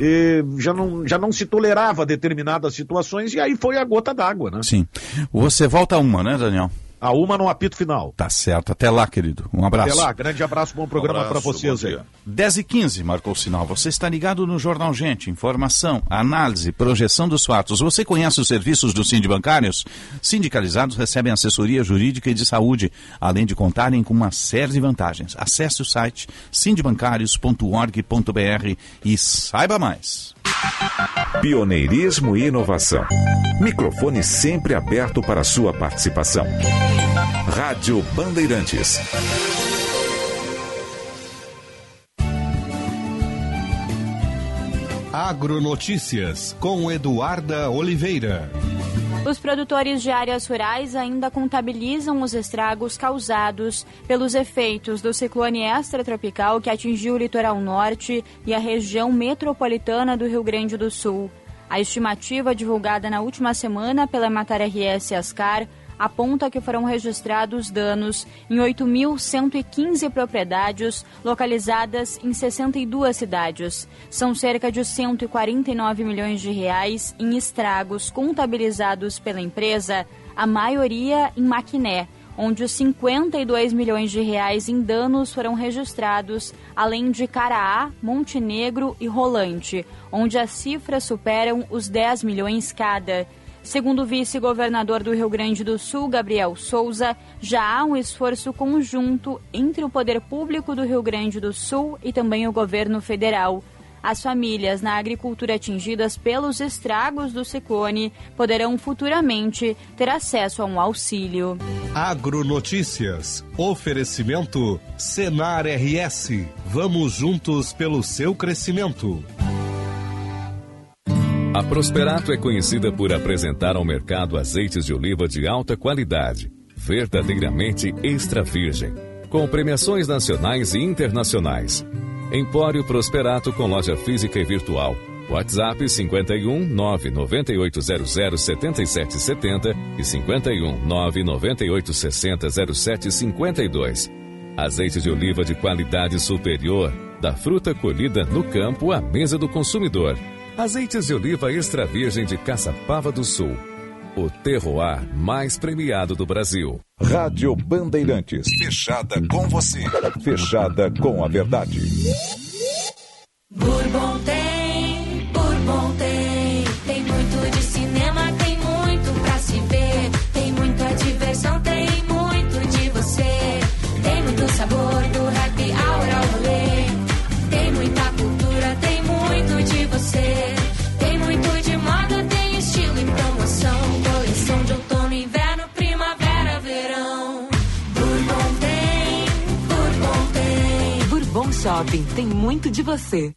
eh, já, não, já não se tolerava determinadas situações e aí foi a gota d'água, né? Sim. Você volta a uma, né, Daniel? A uma no apito final. Tá certo. Até lá, querido. Um abraço. Até lá, grande abraço, bom programa para vocês aí. 10 e 15 marcou o sinal. Você está ligado no Jornal Gente. Informação, análise, projeção dos fatos. Você conhece os serviços dos Sindibancários? Sindicalizados recebem assessoria jurídica e de saúde, além de contarem com uma série de vantagens. Acesse o site sindibancários.org.br e saiba mais. Pioneirismo e inovação. Microfone sempre aberto para sua participação. Rádio Bandeirantes. Agronotícias com Eduarda Oliveira. Os produtores de áreas rurais ainda contabilizam os estragos causados pelos efeitos do ciclone extratropical que atingiu o litoral norte e a região metropolitana do Rio Grande do Sul. A estimativa divulgada na última semana pela Matar RS Ascar aponta que foram registrados danos em 8.115 propriedades localizadas em 62 cidades. São cerca de 149 milhões de reais em estragos contabilizados pela empresa, a maioria em Maquiné, onde 52 milhões de reais em danos foram registrados, além de Caraá, Montenegro e Rolante, onde as cifras superam os 10 milhões cada. Segundo o vice-governador do Rio Grande do Sul, Gabriel Souza, já há um esforço conjunto entre o poder público do Rio Grande do Sul e também o governo federal. As famílias na agricultura atingidas pelos estragos do ciclone poderão futuramente ter acesso a um auxílio. Agronotícias. Oferecimento Senar RS. Vamos juntos pelo seu crescimento. A Prosperato é conhecida por apresentar ao mercado azeites de oliva de alta qualidade, verdadeiramente extra virgem, com premiações nacionais e internacionais. Empório Prosperato com loja física e virtual. WhatsApp 51 99800 7770 e 51 99860 0752. Azeite de oliva de qualidade superior, da fruta colhida no campo à mesa do consumidor. Azeites de oliva extra virgem de Caçapava do Sul. O terroir mais premiado do Brasil. Rádio Bandeirantes. Fechada com você. Fechada com a verdade. Bourbon Shopping tem muito de você.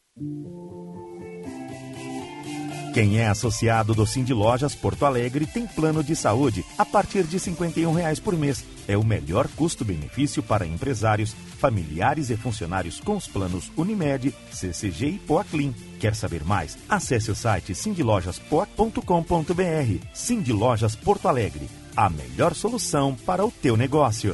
Quem é associado do Cindy Lojas Porto Alegre tem plano de saúde a partir de 51 reais por mês. É o melhor custo-benefício para empresários, familiares e funcionários com os planos Unimed, CCG e Poaclin. Quer saber mais? Acesse o site cindylojaspoa.com.br. Cindy Lojas Porto Alegre, a melhor solução para o teu negócio.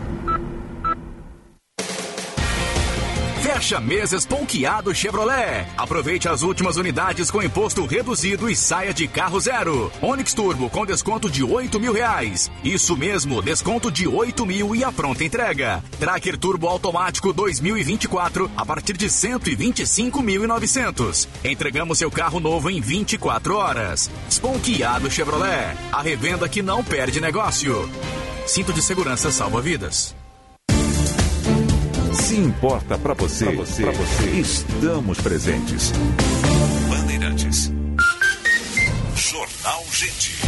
Fecha meses Ponqueado Chevrolet. Aproveite as últimas unidades com imposto reduzido e saia de carro zero. Onix Turbo com desconto de 8 mil reais. Isso mesmo, desconto de 8 mil e a pronta entrega. Tracker Turbo Automático 2024 a partir de 125.900. Entregamos seu carro novo em 24 horas. Sponkeado Chevrolet. A revenda que não perde negócio. Cinto de segurança salva vidas. Se importa para você, pra você, pra você, estamos presentes. Bandeirantes. Jornal Gente.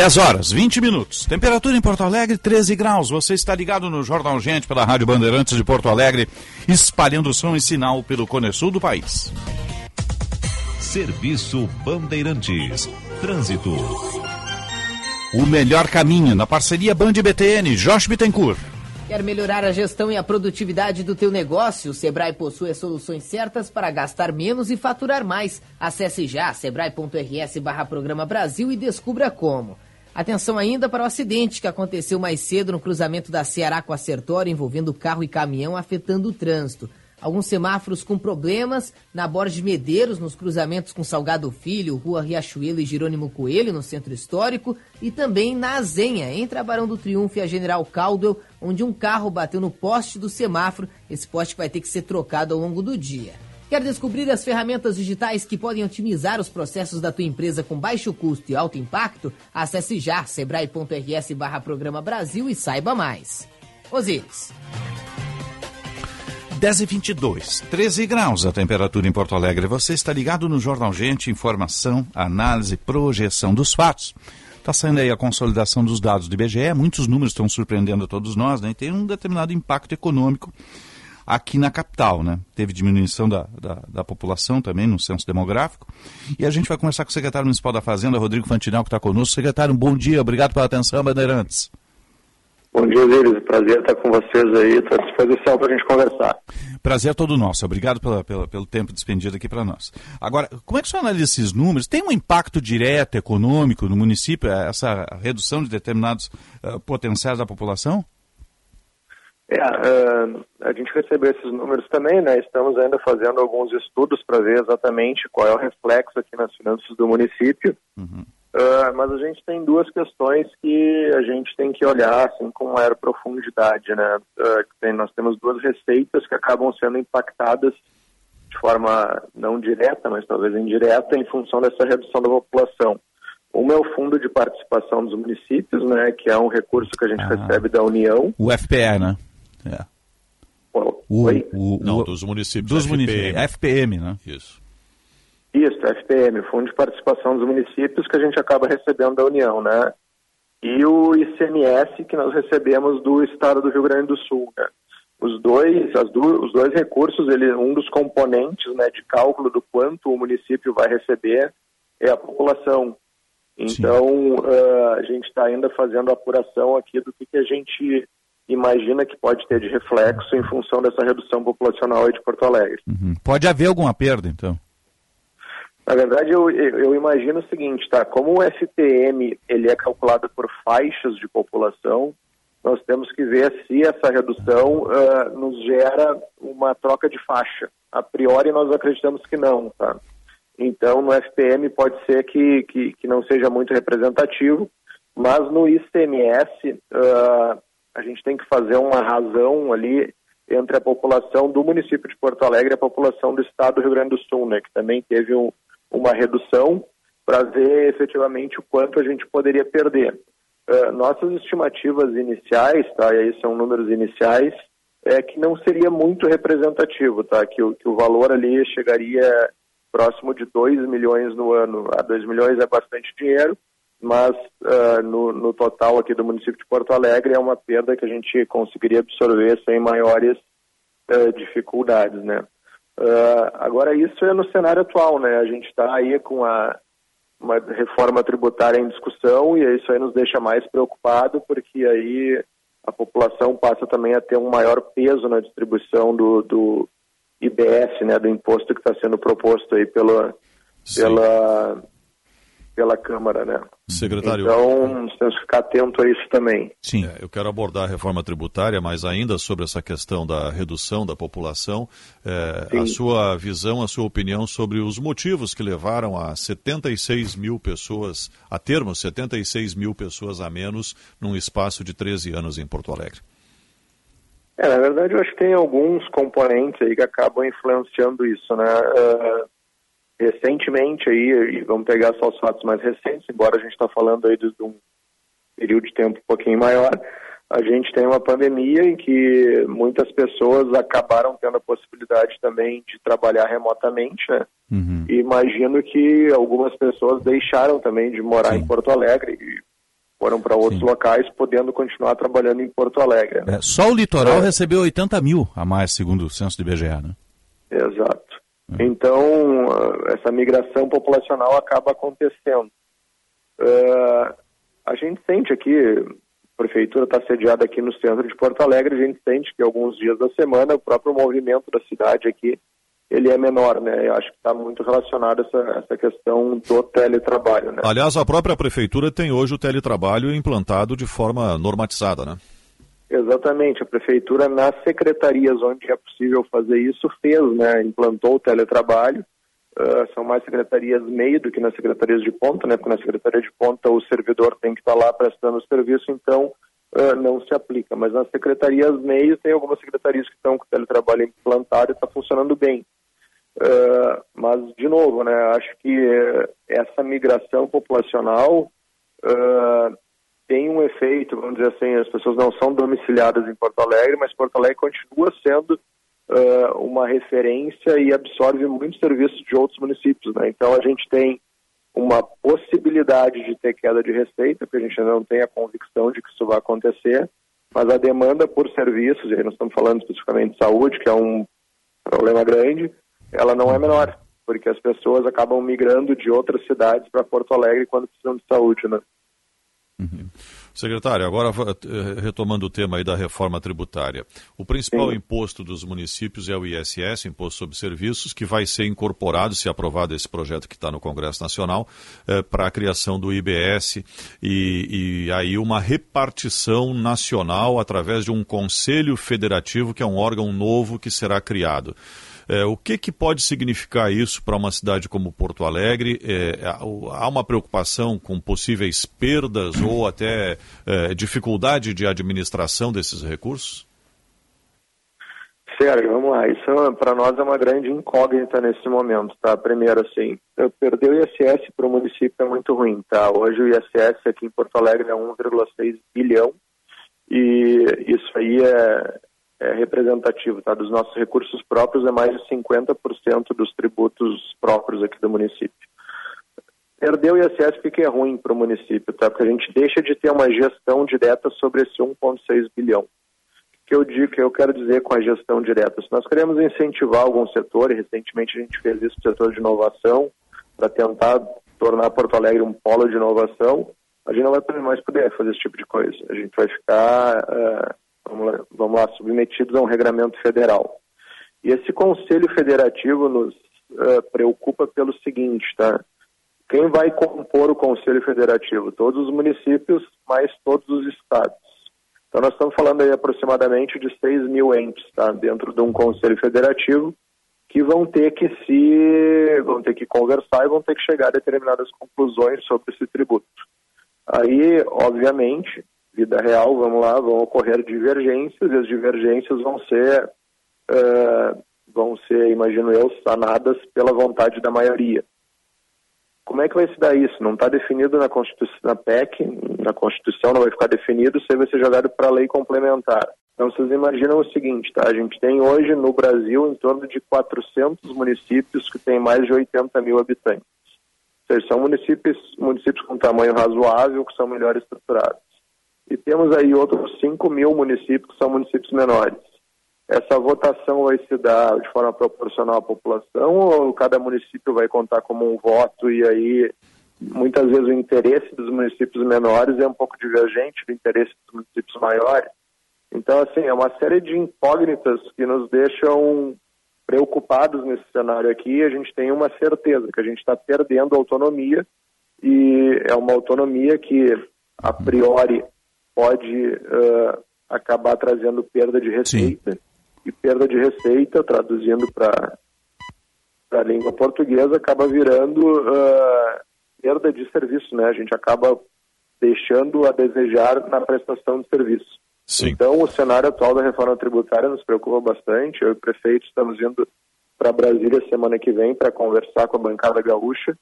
Dez horas, 20 minutos. Temperatura em Porto Alegre, 13 graus. Você está ligado no Jornal Gente pela Rádio Bandeirantes de Porto Alegre, espalhando som e sinal pelo Cone Sul do país. Serviço Bandeirantes. Trânsito. O melhor caminho na parceria Band BTN, Josh Bittencourt. Quer melhorar a gestão e a produtividade do teu negócio? O Sebrae possui as soluções certas para gastar menos e faturar mais. Acesse já sebrae.rs barra Programa Brasil e descubra como. Atenção ainda para o acidente que aconteceu mais cedo no cruzamento da Ceará com a Sertório envolvendo carro e caminhão afetando o trânsito. Alguns semáforos com problemas na Borges Medeiros, nos cruzamentos com Salgado Filho, Rua Riachuelo e Jerônimo Coelho, no centro histórico, e também na Azenha, entre a Barão do Triunfo e a General Caldwell, onde um carro bateu no poste do semáforo. Esse poste vai ter que ser trocado ao longo do dia. Quer descobrir as ferramentas digitais que podem otimizar os processos da tua empresa com baixo custo e alto impacto? Acesse já sebrae.rs barra Programa Brasil e saiba mais. Osíris. 10 e 22, 13 graus a temperatura em Porto Alegre. Você está ligado no Jornal Gente, informação, análise, projeção dos fatos. Está saindo aí a consolidação dos dados do IBGE, muitos números estão surpreendendo a todos nós, né? E tem um determinado impacto econômico aqui na capital, né? Teve diminuição da, da, da, população também no censo demográfico. E a gente vai conversar com o secretário municipal da Fazenda, Rodrigo Fantinel, que está conosco. Secretário, um bom dia, obrigado pela atenção, Bandeirantes. Bom dia, Osiris. Prazer estar com vocês aí. Estou à disposição para a gente conversar. Prazer é todo nosso. Obrigado pela, pela, pelo tempo despendido aqui para nós. Agora, como é que o senhor analisa esses números? Tem um impacto direto econômico no município, essa redução de determinados uh, potenciais da população? É, uh, a gente recebeu esses números também, né? Estamos ainda fazendo alguns estudos para ver exatamente qual é o reflexo aqui nas finanças do município. Uhum. Uh, mas a gente tem duas questões que a gente tem que olhar assim com maior profundidade, né? Uh, tem, nós temos duas receitas que acabam sendo impactadas de forma não direta, mas talvez indireta, em função dessa redução da população. Uma é o Fundo de Participação dos Municípios, né, que é um recurso que a gente ah, recebe da União. O FPE, né? É. O, o, o, não, dos municípios. Dos municípios. FPM, né? Isso. Isso, FPM, Fundo de Participação dos Municípios, que a gente acaba recebendo da União, né? E o ICMS, que nós recebemos do Estado do Rio Grande do Sul, né? Os dois, as do, os dois recursos, ele, um dos componentes né, de cálculo do quanto o município vai receber é a população. Então, uh, a gente está ainda fazendo a apuração aqui do que, que a gente imagina que pode ter de reflexo em função dessa redução populacional de Porto Alegre. Uhum. Pode haver alguma perda, então? Na verdade, eu, eu, imagino o seguinte, tá? Como o FPM ele é calculado por faixas de população, nós temos que ver se essa redução uh, nos gera uma troca de faixa. A priori, nós acreditamos que não, tá? Então, no FPM pode ser que, que, que não seja muito representativo, Mas no ICMS, uh, a gente tem que fazer uma razão ali entre a população do município de Porto Alegre e a população do estado do Rio Grande do Sul, né, que também teve um, uma redução para ver efetivamente o quanto a gente poderia perder. Uh, nossas estimativas iniciais, tá, e aí são números iniciais, é que não seria muito representativo, tá, que, que o valor ali chegaria próximo de 2 milhões no ano. A 2 milhões é bastante dinheiro, mas uh, no, no, total aqui do município de Porto Alegre é uma perda que a gente conseguiria absorver sem maiores uh, dificuldades, né? Uh, agora isso é no cenário atual, né? A gente está aí com a, uma reforma tributária em discussão e isso aí nos deixa mais preocupado porque aí a população passa também a ter um maior peso na distribuição do, do IBS, né? Do imposto que está sendo proposto aí pela, pela pela Câmara, né? Secretário. Então, temos que ficar atento a isso também. Sim. É, eu quero abordar a reforma tributária, mas ainda sobre essa questão da redução da população, é, a sua visão, a sua opinião sobre os motivos que levaram a 76 mil pessoas, a termos 76 mil pessoas a menos num espaço de 13 anos em Porto Alegre. É, na verdade, eu acho que tem alguns componentes aí que acabam influenciando isso, né? Uh, recentemente aí, e vamos pegar só os fatos mais recentes, embora a gente está falando aí de, de um período de tempo um pouquinho maior, a gente tem uma pandemia em que muitas pessoas acabaram tendo a possibilidade também de trabalhar remotamente, né? Uhum. E imagino que algumas pessoas deixaram também de morar Sim. em Porto Alegre e foram para outros Sim. locais, podendo continuar trabalhando em Porto Alegre. Né? É, só o litoral é. recebeu 80 mil a mais, segundo o censo do IBGE, né? Exato. Então, essa migração populacional acaba acontecendo. Uh, a gente sente aqui, a prefeitura está sediada aqui no centro de Porto Alegre, a gente sente que alguns dias da semana o próprio movimento da cidade aqui ele é menor, né? Eu acho que está muito relacionado essa, essa questão do teletrabalho, né? Aliás, a própria prefeitura tem hoje o teletrabalho implantado de forma normatizada, né? Exatamente, a prefeitura nas secretarias onde é possível fazer isso fez, né, implantou o teletrabalho, uh, são mais secretarias meio do que nas secretarias de ponta, né, porque na secretaria de ponta o servidor tem que estar lá prestando o serviço, então uh, não se aplica, mas nas secretarias meio tem algumas secretarias que estão com o teletrabalho implantado e está funcionando bem. Uh, mas, de novo, né, acho que essa migração populacional tem um efeito, vamos dizer assim, as pessoas não são domiciliadas em Porto Alegre, mas Porto Alegre continua sendo uh, uma referência e absorve muitos serviços de outros municípios. Né? Então a gente tem uma possibilidade de ter queda de receita, porque a gente ainda não tem a convicção de que isso vai acontecer, mas a demanda por serviços, e aí nós estamos falando especificamente de saúde, que é um problema grande, ela não é menor, porque as pessoas acabam migrando de outras cidades para Porto Alegre quando precisam de saúde, né? Uhum. Secretário, agora eh, retomando o tema aí da reforma tributária. O principal Sim. imposto dos municípios é o ISS, Imposto sobre Serviços, que vai ser incorporado, se aprovado esse projeto que está no Congresso Nacional, eh, para a criação do IBS e, e aí uma repartição nacional através de um Conselho Federativo, que é um órgão novo que será criado. É, o que, que pode significar isso para uma cidade como Porto Alegre? É, há uma preocupação com possíveis perdas ou até é, dificuldade de administração desses recursos? Sérgio, vamos lá. Isso para nós é uma grande incógnita nesse momento, tá? Primeiro, assim, perder o ISS para o município é muito ruim, tá? Hoje o ISS aqui em Porto Alegre é 1,6 bilhão e isso aí é, é, representativo, tá? Dos nossos recursos próprios é mais de 50% dos tributos próprios aqui do município. Perder o ISS porque é ruim para o município, tá? Porque a gente deixa de ter uma gestão direta sobre esse 1,6 bilhão. O que eu digo, que eu quero dizer com a gestão direta? Se nós queremos incentivar algum setor, e recentemente a gente fez isso no setor de inovação, para tentar tornar Porto Alegre um polo de inovação, a gente não vai mais poder fazer esse tipo de coisa. A gente vai ficar uh, vamos lá, vamos lá, submetidos a um regramento federal. E esse Conselho Federativo nos uh, preocupa pelo seguinte, tá? Quem vai compor o Conselho Federativo? Todos os municípios, mais todos os estados. Então nós estamos falando aí aproximadamente de 6 mil entes, tá? Dentro de um Conselho Federativo que vão ter que se vão ter que conversar e vão ter que chegar a determinadas conclusões sobre esse tributo. Aí, obviamente, vida real, vamos lá, vão ocorrer divergências e as divergências vão ser, uh, vão ser, imagino eu, sanadas pela vontade da maioria. Como é que vai se dar isso? Não está definido na Constituição, na PEC, na Constituição não vai ficar definido, isso aí vai ser jogado para a lei complementar. Então vocês imaginam o seguinte, tá? A gente tem hoje no Brasil em torno de 400 municípios que têm mais de 80 mil habitantes. Ou seja, são municípios, municípios com tamanho razoável, que são melhor estruturados. E temos aí outros 5 mil municípios que são municípios menores. Essa votação vai se dar de forma proporcional à população ou cada município vai contar como um voto e aí muitas vezes o interesse dos municípios menores é um pouco divergente do interesse dos municípios maiores? Então, assim, é uma série de incógnitas que nos deixam preocupados nesse cenário aqui. A gente tem uma certeza que a gente está perdendo autonomia e é uma autonomia que, a priori, pode uh, acabar trazendo perda de receita. Sim. E perda de receita, traduzindo para a língua portuguesa, acaba virando uh, perda de serviço, né? A gente acaba deixando a desejar na prestação de serviço. Sim. Então, o cenário atual da reforma tributária nos preocupa bastante. Eu e o prefeito estamos indo para Brasília semana que vem para conversar com a bancada gaúcha,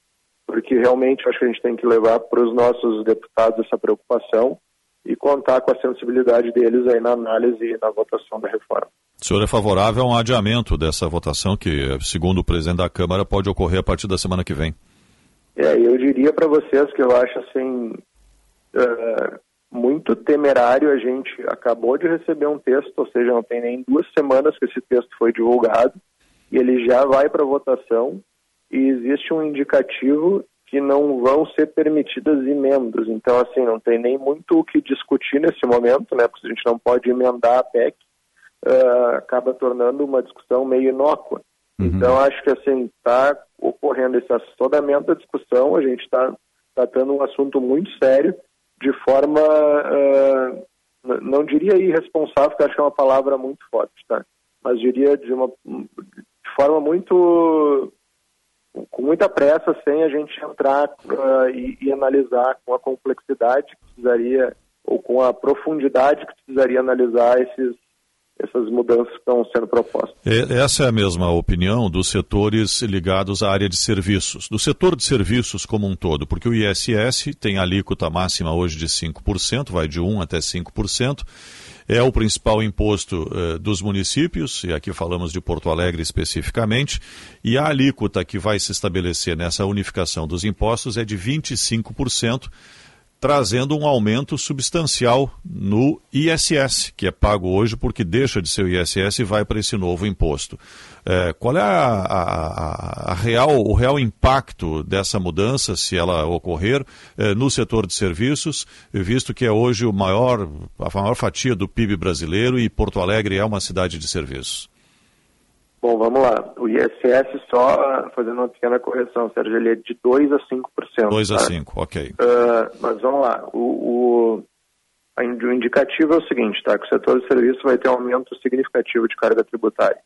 porque realmente acho que a gente tem que levar para os nossos deputados essa preocupação e contar com a sensibilidade deles aí na análise e na votação da reforma. O senhor é favorável a um adiamento dessa votação que, segundo o presidente da Câmara, pode ocorrer a partir da semana que vem? É, eu diria para vocês que eu acho assim, uh, muito temerário. A gente acabou de receber um texto, ou seja, não tem nem duas semanas que esse texto foi divulgado, e ele já vai para votação, e existe um indicativo que não vão ser permitidas emendas. Então, assim, não tem nem muito o que discutir nesse momento, né? Porque a gente não pode emendar a PEC, uh, acaba tornando uma discussão meio inócua. Uhum. Então, acho que, assim, está ocorrendo esse assodamento da discussão, a gente está tratando um assunto muito sério, de forma, uh, não diria irresponsável, porque acho que é uma palavra muito forte, tá? Mas diria de uma de forma muito com muita pressa, sem a gente entrar uh, e, e, analisar com a complexidade que precisaria ou com a profundidade que precisaria analisar esses essas mudanças que estão sendo propostas. Essa é a mesma opinião dos setores ligados à área de serviços, do setor de serviços como um todo, porque o ISS tem alíquota máxima hoje de 5%, vai de 1% até 5%. É o principal imposto eh, dos municípios, e aqui falamos de Porto Alegre especificamente, e a alíquota que vai se estabelecer nessa unificação dos impostos é de 25%, trazendo um aumento substancial no ISS, que é pago hoje porque deixa de ser o ISS e vai para esse novo imposto. É, qual é a, a, a, real, o real impacto dessa mudança, se ela ocorrer, é, no setor de serviços, visto que é hoje o maior, a maior fatia do PIB brasileiro e Porto Alegre é uma cidade de serviços? Bom, vamos lá. O ISS só, fazendo uma pequena correção, Sérgio, ele é de 2 a 5%. 2 tá? a 5, ok. Uh, mas vamos lá. O, o, o indicativo é o seguinte, tá? Que o setor de serviço vai ter um aumento significativo de carga tributária.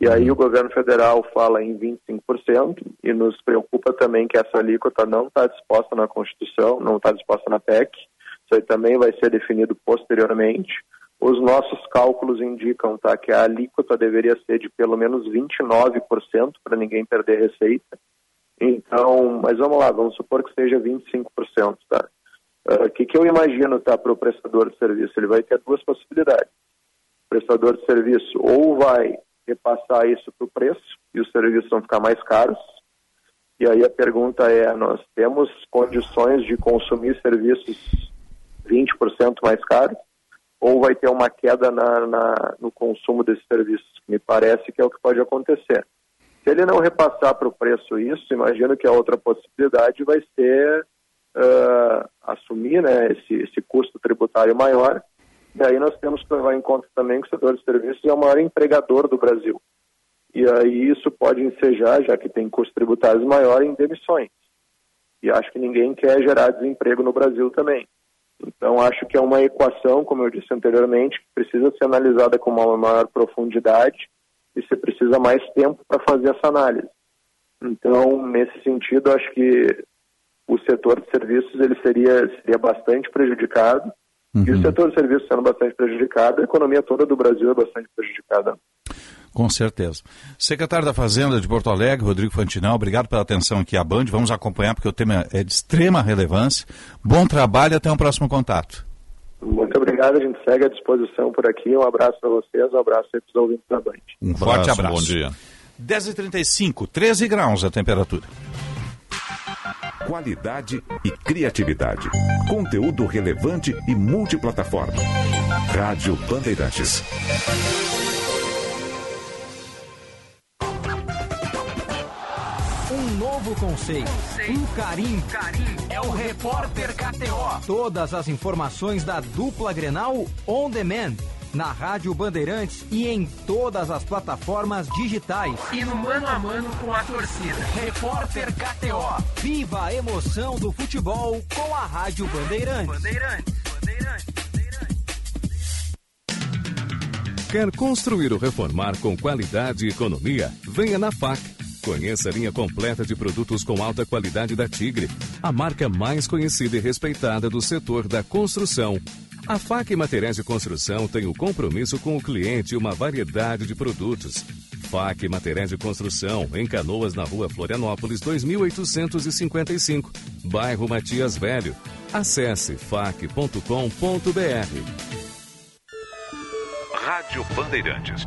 E aí o governo federal fala em 25% e nos preocupa também que essa alíquota não está disposta na Constituição, não está disposta na PEC. Isso aí também vai ser definido posteriormente. Os nossos cálculos indicam tá, que a alíquota deveria ser de pelo menos 29% para ninguém perder receita. Então, mas vamos lá, vamos supor que seja 25%. Tá? O uh, que, que eu imagino tá, para o prestador de serviço? Ele vai ter duas possibilidades. O prestador de serviço ou vai repassar isso para o preço e os serviços vão ficar mais caros. E aí a pergunta é: nós temos condições de consumir serviços 20% mais caros? Ou vai ter uma queda na, na, no consumo desses serviços. Me parece que é o que pode acontecer. Se ele não repassar para o preço isso, imagino que a outra possibilidade vai ser uh, assumir né, esse, esse custo tributário maior. E aí nós temos que levar em conta também que o setor de serviços é o maior empregador do Brasil. E aí isso pode ensejar, já que tem custos tributários maiores, em demissões. E acho que ninguém quer gerar desemprego no Brasil também. Então, acho que é uma equação, como eu disse anteriormente, que precisa ser analisada com uma maior profundidade e você precisa mais tempo para fazer essa análise. Então, nesse sentido, acho que o setor de serviços ele seria, seria bastante prejudicado. E o setor de serviços sendo bastante prejudicado, a economia toda do Brasil é bastante prejudicada. Com certeza. Secretário da Fazenda de Porto Alegre, Rodrigo Fantinal, obrigado pela atenção aqui à Band. Vamos acompanhar porque o tema é de extrema relevância. Bom trabalho e até um próximo contato. Muito obrigado, a gente segue à disposição por aqui. Um abraço para vocês, um abraço para os ouvintes da Band. Um forte abraço. Bom dia. 10h35, 13 graus a temperatura. Qualidade e criatividade. Conteúdo relevante e multiplataforma. Rádio Bandeirantes. Conceito, um carinho. É o Repórter KTO. Todas as informações da dupla Grenal on demand. Na Rádio Bandeirantes e em todas as plataformas digitais. E no mano a mano com a torcida. Repórter KTO. Viva a emoção do futebol com a Rádio Bandeirantes. Bandeirantes. Quer construir ou reformar com qualidade e economia? Venha na FAC. Conheça a linha completa de produtos com alta qualidade da Tigre, a marca mais conhecida e respeitada do setor da construção. A FAC Materiais de Construção tem o compromisso com o cliente e uma variedade de produtos. FAC Materiais de Construção, em Canoas, na rua Florianópolis, 2855, bairro Matias Velho. Acesse fac.com.br. Rádio Bandeirantes.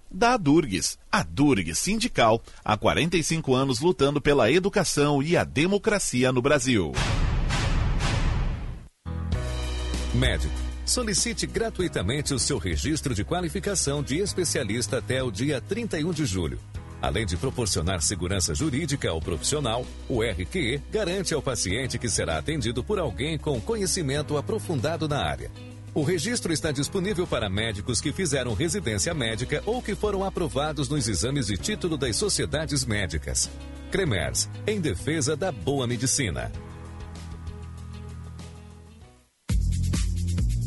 da Adurgues. A Durgues Sindical, há 45 anos lutando pela educação e a democracia no Brasil. Médico. Solicite gratuitamente o seu registro de qualificação de especialista até o dia 31 de julho. Além de proporcionar segurança jurídica ao profissional, o RQE garante ao paciente que será atendido por alguém com conhecimento aprofundado na área. O registro está disponível para médicos que fizeram residência médica ou que foram aprovados nos exames de título das sociedades médicas. Cremers, em defesa da boa medicina.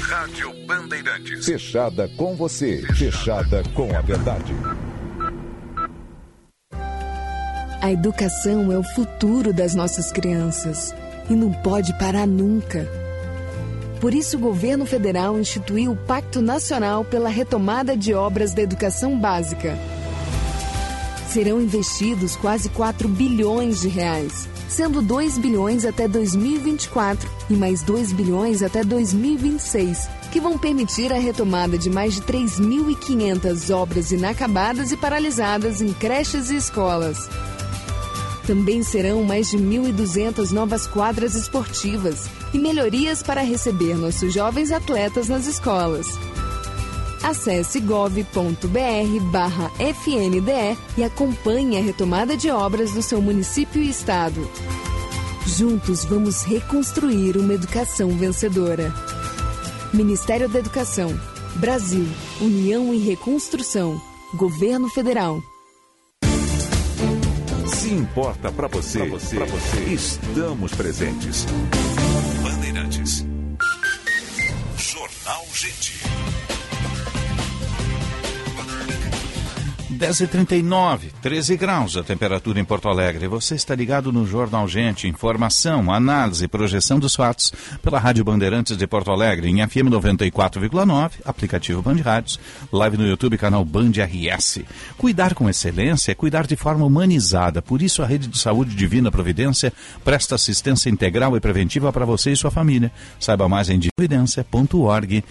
Rádio Bandeirantes. Fechada com você. Fechada com a verdade. A educação é o futuro das nossas crianças e não pode parar nunca. Por isso, o governo federal instituiu o Pacto Nacional pela Retomada de Obras da Educação Básica. Serão investidos quase 4 bilhões de reais, sendo 2 bilhões até 2024 e mais 2 bilhões até 2026, que vão permitir a retomada de mais de 3.500 obras inacabadas e paralisadas em creches e escolas. Também serão mais de 1.200 novas quadras esportivas e melhorias para receber nossos jovens atletas nas escolas. Acesse gov.br barra FNDE e acompanhe a retomada de obras do seu município e estado. Juntos vamos reconstruir uma educação vencedora. Ministério da Educação, Brasil, União e Reconstrução, Governo Federal. Se importa para você, pra você, pra você, estamos presentes. Bandeirantes. gente. 10h39, 13 graus a temperatura em Porto Alegre. Você está ligado no Jornal Gente. Informação, análise e projeção dos fatos pela Rádio Bandeirantes de Porto Alegre, em FM 94,9, aplicativo Band Rádios, live no YouTube, canal Band RS. Cuidar com excelência é cuidar de forma humanizada. Por isso, a Rede de Saúde Divina Providência presta assistência integral e preventiva para você e sua família. Saiba mais em dividência.org.br.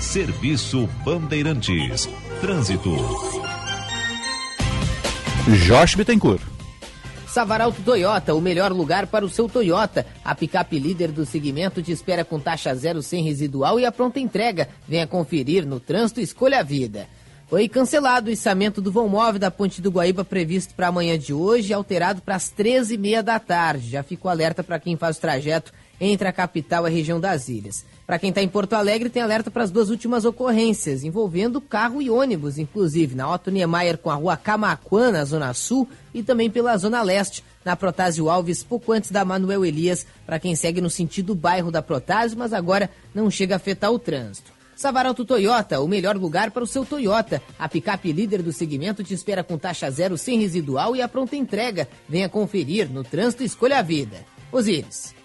Serviço Bandeirantes. Trânsito. Josh Bittencourt. Savaralto Toyota, o melhor lugar para o seu Toyota. A picape líder do segmento te espera com taxa zero sem residual e a pronta entrega. Venha conferir no trânsito Escolha a Vida. Foi cancelado o içamento do vão móvel da Ponte do Guaíba previsto para amanhã de hoje, alterado para as 13h30 da tarde. Já ficou alerta para quem faz o trajeto entre a capital e a região das ilhas. Para quem está em Porto Alegre, tem alerta para as duas últimas ocorrências, envolvendo carro e ônibus, inclusive na Otto Niemeyer com a rua Camaquã, na Zona Sul, e também pela Zona Leste, na Protásio Alves, pouco antes da Manuel Elias, para quem segue no sentido bairro da Protásio, mas agora não chega a afetar o trânsito. Savaralto Toyota, o melhor lugar para o seu Toyota. A picape líder do segmento te espera com taxa zero sem residual e a pronta entrega. Venha conferir no Trânsito Escolha a Vida. Osíris.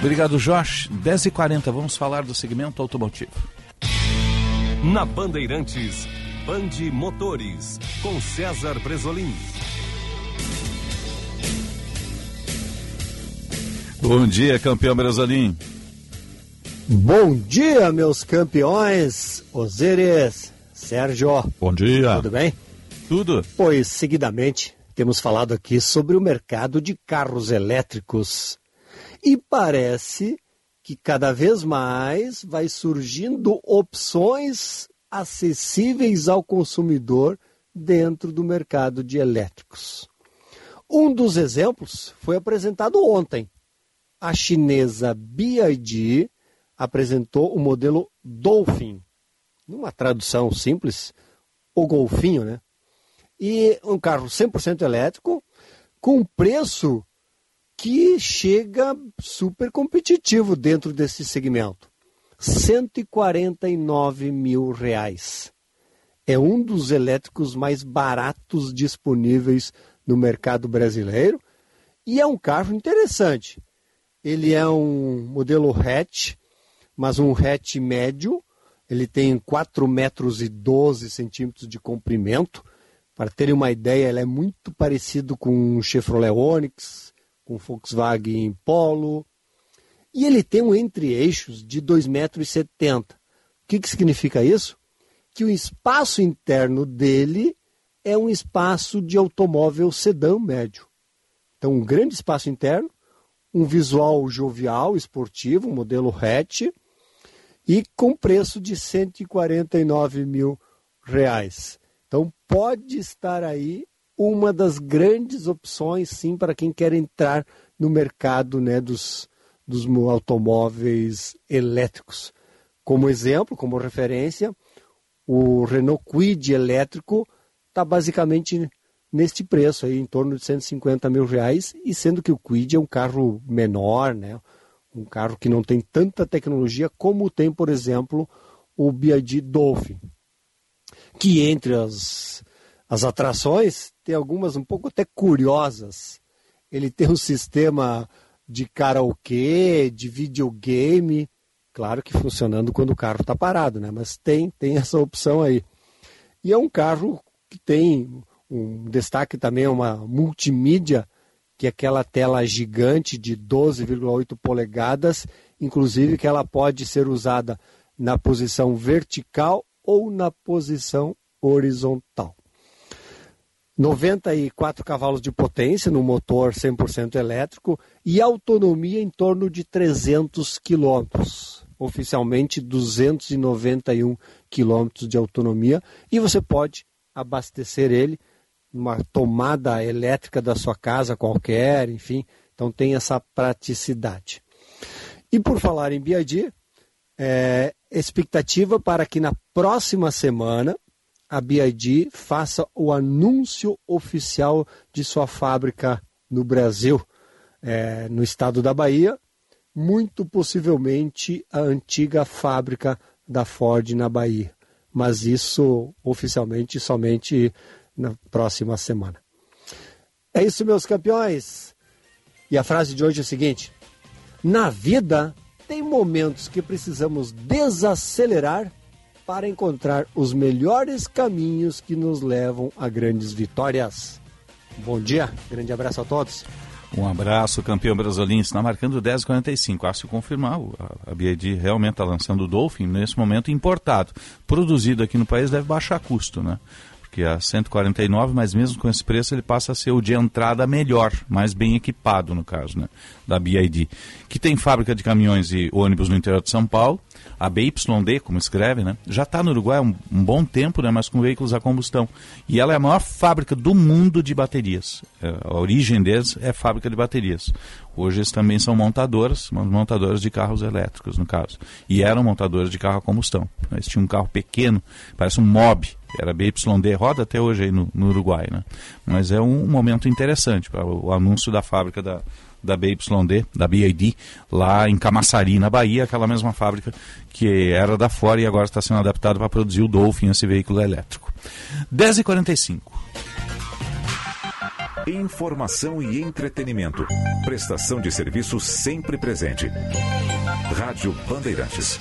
Obrigado, Josh. 10h40, vamos falar do segmento automotivo. Na Bandeirantes, Bande Motores, com César Bresolim. Bom dia, campeão Bresolim. Bom dia, meus campeões, Osíris, Sérgio. Bom dia. Tudo bem? Tudo. Pois, seguidamente, temos falado aqui sobre o mercado de carros elétricos. E parece que cada vez mais vai surgindo opções acessíveis ao consumidor dentro do mercado de elétricos. Um dos exemplos foi apresentado ontem. A chinesa BYD apresentou o modelo Dolphin, numa tradução simples, o golfinho, né? E um carro 100% elétrico com preço que chega super competitivo dentro desse segmento. 149 mil reais. É um dos elétricos mais baratos disponíveis no mercado brasileiro e é um carro interessante. Ele é um modelo hatch, mas um hatch médio. Ele tem 4 metros e 12 centímetros de comprimento. Para terem uma ideia, ele é muito parecido com o Chevrolet Onix, com Volkswagen Polo. E ele tem um entre-eixos de 2,70 metros. O que, que significa isso? Que o espaço interno dele é um espaço de automóvel sedã médio. Então, um grande espaço interno, um visual jovial, esportivo, modelo hatch, e com preço de 149 mil reais. Então, pode estar aí uma das grandes opções, sim, para quem quer entrar no mercado né, dos, dos automóveis elétricos. Como exemplo, como referência, o Renault Kwid elétrico está basicamente neste preço aí, em torno de 150 mil reais, e sendo que o Kwid é um carro menor, né? um carro que não tem tanta tecnologia como tem, por exemplo, o BYD Dolphin, que entre as, as atrações tem algumas um pouco até curiosas. Ele tem um sistema de karaokê, de videogame, claro que funcionando quando o carro está parado, né? mas tem, tem essa opção aí. E é um carro que tem um destaque também, uma multimídia que é aquela tela gigante de 12,8 polegadas, inclusive que ela pode ser usada na posição vertical ou na posição horizontal. 94 cavalos de potência no motor 100% elétrico e autonomia em torno de 300 quilômetros. Oficialmente 291 quilômetros de autonomia e você pode abastecer ele uma tomada elétrica da sua casa qualquer, enfim. Então tem essa praticidade. E por falar em BID, é, expectativa para que na próxima semana a BID faça o anúncio oficial de sua fábrica no Brasil, é, no estado da Bahia, muito possivelmente a antiga fábrica da Ford na Bahia. Mas isso oficialmente somente na próxima semana. É isso, meus campeões. E a frase de hoje é a seguinte: Na vida tem momentos que precisamos desacelerar para encontrar os melhores caminhos que nos levam a grandes vitórias. Bom dia, grande abraço a todos. Um abraço, campeão brasileiro. Está marcando 10,45. Acho confirmar, a BID realmente está lançando o Dolphin nesse momento importado. Produzido aqui no país deve baixar custo, né? Porque é 149, mas mesmo com esse preço ele passa a ser o de entrada melhor, mais bem equipado no caso, né? Da BID. Que tem fábrica de caminhões e ônibus no interior de São Paulo a BYD, como escreve, né, já está no Uruguai há um, um, bom tempo, né, mas com veículos a combustão. E ela é a maior fábrica do mundo de baterias. É, a origem deles é fábrica de baterias. Hoje eles também são montadoras, montadoras de carros elétricos, no caso. E eram montadoras de carro a combustão. Eles tinham um carro pequeno, parece um mob, era BYD, roda até hoje aí no, no Uruguai. Né? Mas é um momento interessante para o, anúncio da fábrica da, da BYD, da BID, lá em Camaçari, na Bahia, aquela mesma fábrica que era da fora e agora está sendo adaptada para produzir o Dolphin, esse veículo elétrico. 10h45. Informação e entretenimento. Prestação de serviço sempre presente. Rádio Bandeirantes.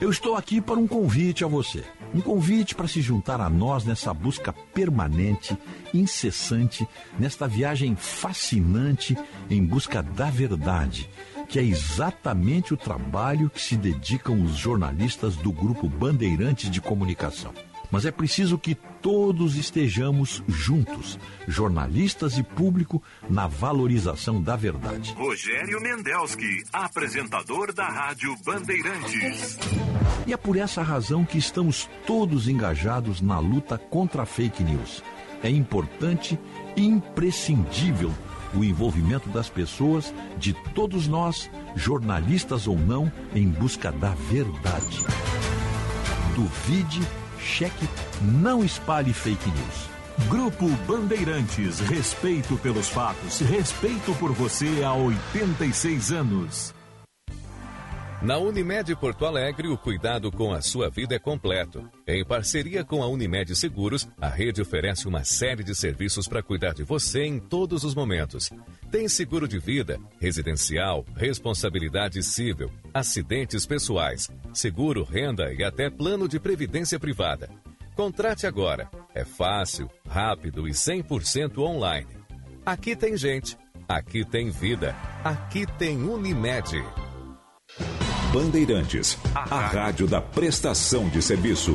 Eu estou aqui para um convite a você. Um convite para se juntar a nós nessa busca permanente, incessante, nesta viagem fascinante em busca da verdade, que é exatamente o trabalho que se dedicam os jornalistas do Grupo Bandeirantes de Comunicação. Mas é preciso que todos estejamos juntos, jornalistas e público, na valorização da verdade. Rogério Mendelski, apresentador da Rádio Bandeirantes. E é por essa razão que estamos todos engajados na luta contra a fake news. É importante e imprescindível o envolvimento das pessoas, de todos nós, jornalistas ou não, em busca da verdade. Duvide cheque, não espalhe fake news. Grupo Bandeirantes, respeito pelos fatos, respeito por você há 86 anos. Na Unimed Porto Alegre, o cuidado com a sua vida é completo. Em parceria com a Unimed Seguros, a rede oferece uma série de serviços para cuidar de você em todos os momentos. Tem seguro de vida, residencial, responsabilidade civil, acidentes pessoais, seguro renda e até plano de previdência privada. Contrate agora. É fácil, rápido e 100% online. Aqui tem gente, aqui tem vida, aqui tem Unimed. Bandeirantes, a rádio da prestação de serviço.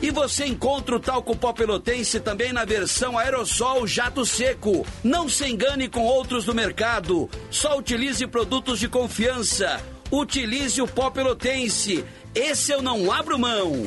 E você encontra o talco pó pelotense também na versão aerossol jato seco. Não se engane com outros do mercado. Só utilize produtos de confiança. Utilize o pó pelotense. Esse eu não abro mão.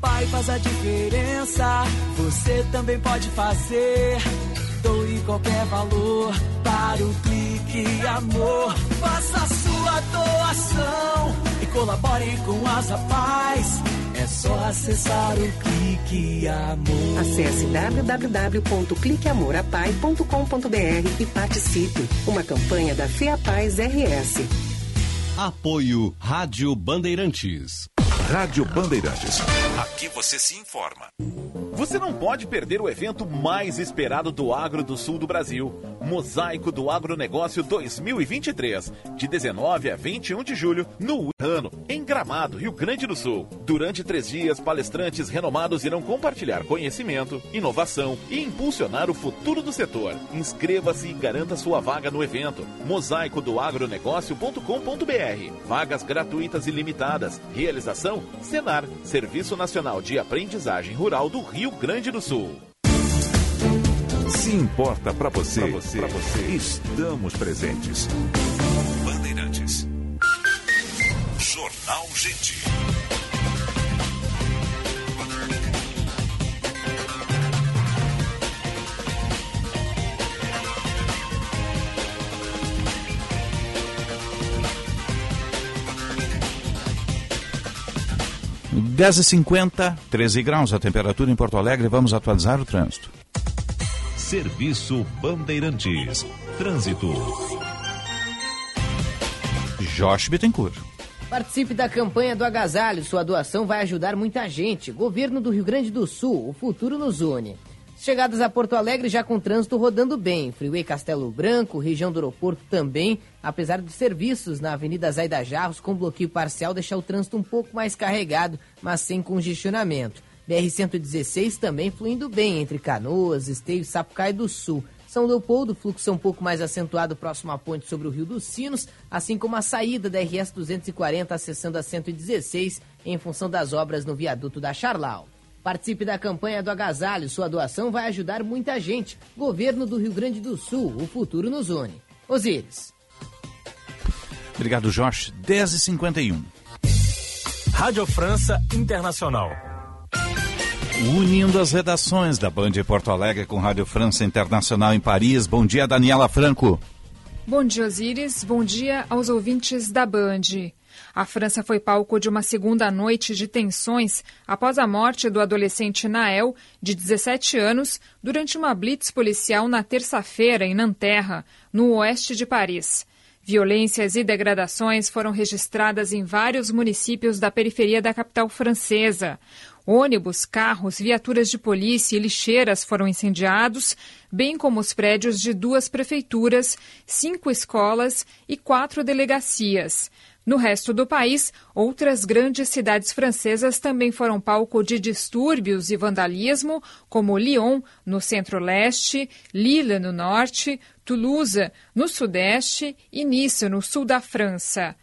Pai faz a diferença. Você também pode fazer. Doe qualquer valor para o Clique Amor. Faça a sua doação e colabore com Asa Paz. É só acessar o Clique Amor. Acesse www.cliqueamorapai.com.br e participe. Uma campanha da FEAPaz RS. Apoio Rádio Bandeirantes. Rádio Bandeirantes. Aqui você se informa. Você não pode perder o evento mais esperado do agro do sul do Brasil. Mosaico do Agronegócio 2023, de 19 a 21 de julho, no ano, em Gramado, Rio Grande do Sul. Durante três dias, palestrantes renomados irão compartilhar conhecimento, inovação e impulsionar o futuro do setor. Inscreva-se e garanta sua vaga no evento. Mosaico do agronegócio.com.br. Vagas gratuitas e limitadas. Realização Senar, Serviço Nacional de Aprendizagem Rural do Rio Grande do Sul. Se importa para você, pra você, pra você, estamos presentes. Bandeirantes. Jornal Gente. Dez e cinquenta, 13 graus a temperatura em Porto Alegre. Vamos atualizar o trânsito. Serviço Bandeirantes. Trânsito. Josh Bittencourt. Participe da campanha do agasalho. Sua doação vai ajudar muita gente. Governo do Rio Grande do Sul. O futuro nos une. Chegadas a Porto Alegre já com trânsito rodando bem. Freeway Castelo Branco, região do aeroporto também. Apesar dos serviços na Avenida Zaida Jarros com bloqueio parcial deixar o trânsito um pouco mais carregado, mas sem congestionamento. BR-116 também fluindo bem entre Canoas, Esteio e Sapucaí do Sul. São Leopoldo, fluxo um pouco mais acentuado próximo à ponte sobre o Rio dos Sinos, assim como a saída da RS 240 acessando a 116 em função das obras no viaduto da Charlau. Participe da campanha do agasalho, sua doação vai ajudar muita gente. Governo do Rio Grande do Sul, o futuro nos une. Osíris. Obrigado, Jorge. 10h51. Rádio França Internacional. Unindo as redações da Band de Porto Alegre com Rádio França Internacional em Paris. Bom dia, Daniela Franco. Bom dia, Osíris. Bom dia aos ouvintes da Band. A França foi palco de uma segunda noite de tensões após a morte do adolescente Nael, de 17 anos, durante uma blitz policial na terça-feira em Nanterre, no oeste de Paris. Violências e degradações foram registradas em vários municípios da periferia da capital francesa. Ônibus, carros, viaturas de polícia e lixeiras foram incendiados, bem como os prédios de duas prefeituras, cinco escolas e quatro delegacias. No resto do país, outras grandes cidades francesas também foram palco de distúrbios e vandalismo, como Lyon, no centro-leste, Lille, no norte, Toulouse, no sudeste e Nice, no sul da França.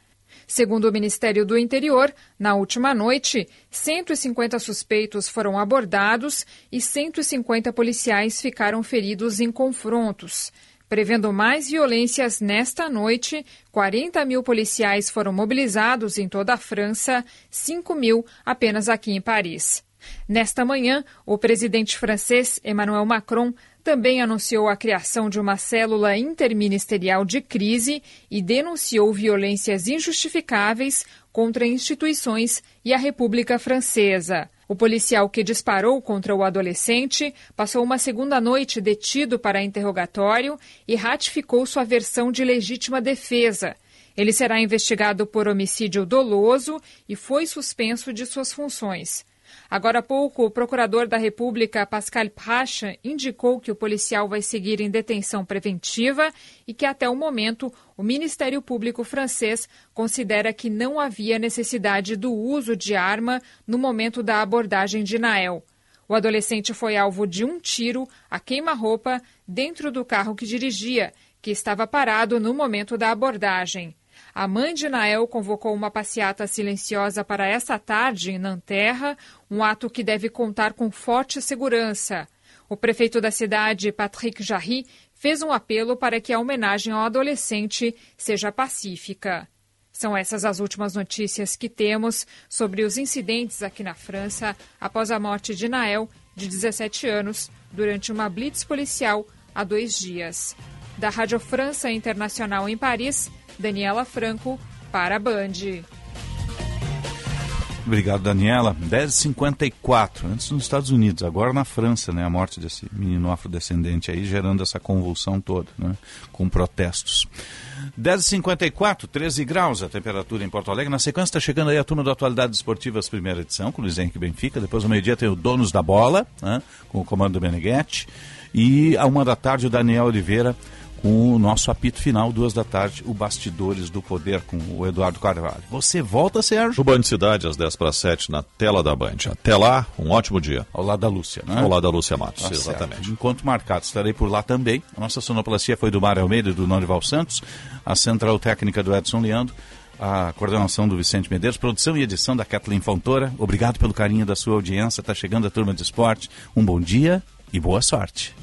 Segundo o Ministério do Interior, na última noite, 150 suspeitos foram abordados e 150 policiais ficaram feridos em confrontos. Prevendo mais violências nesta noite, 40 mil policiais foram mobilizados em toda a França, 5 mil apenas aqui em Paris. Nesta manhã, o presidente francês Emmanuel Macron também anunciou a criação de uma célula interministerial de crise e denunciou violências injustificáveis contra instituições e a República Francesa. O policial que disparou contra o adolescente passou uma segunda noite detido para interrogatório e ratificou sua versão de legítima defesa. Ele será investigado por homicídio doloso e foi suspenso de suas funções. Agora há pouco, o procurador da República, Pascal Pracha, indicou que o policial vai seguir em detenção preventiva e que, até o momento, o Ministério Público francês considera que não havia necessidade do uso de arma no momento da abordagem de Nael. O adolescente foi alvo de um tiro a queima-roupa dentro do carro que dirigia, que estava parado no momento da abordagem. A mãe de Nael convocou uma passeata silenciosa para esta tarde em Nanterra, um ato que deve contar com forte segurança. O prefeito da cidade, Patrick Jarry, fez um apelo para que a homenagem ao adolescente seja pacífica. São essas as últimas notícias que temos sobre os incidentes aqui na França após a morte de Nael, de 17 anos, durante uma blitz policial há dois dias. Da Rádio França Internacional em Paris, Daniela Franco, para a Band. Obrigado, Daniela. 10h54, antes nos Estados Unidos, agora na França, né? A morte desse menino afrodescendente aí, gerando essa convulsão toda, né? Com protestos. 10h54, 13 graus a temperatura em Porto Alegre. Na sequência está chegando aí a turma do Atualidades Esportivas, primeira edição, com o Luiz Henrique Benfica. Depois, ao meio-dia, tem o Donos da Bola, né? com o comando do. E à uma da tarde, o Daniel Oliveira com o nosso apito final, duas da tarde, o Bastidores do Poder com o Eduardo Carvalho. Você volta, Sérgio? O Band Cidade, às 10 para 7, na tela da Band. Até lá, um ótimo dia. Ao lado da Lúcia, né? Ao lado da Lúcia Matos, Tá exatamente. certo. Encontro marcado, estarei por lá também. A nossa sonoplastia foi do Mário Almeida e do Norival Santos, a central técnica do Edson Leandro, a coordenação do Vicente Medeiros, produção e edição da Kathleen Fontoura. Obrigado pelo carinho da sua audiência. Está chegando a turma de esporte. Um bom dia e boa sorte.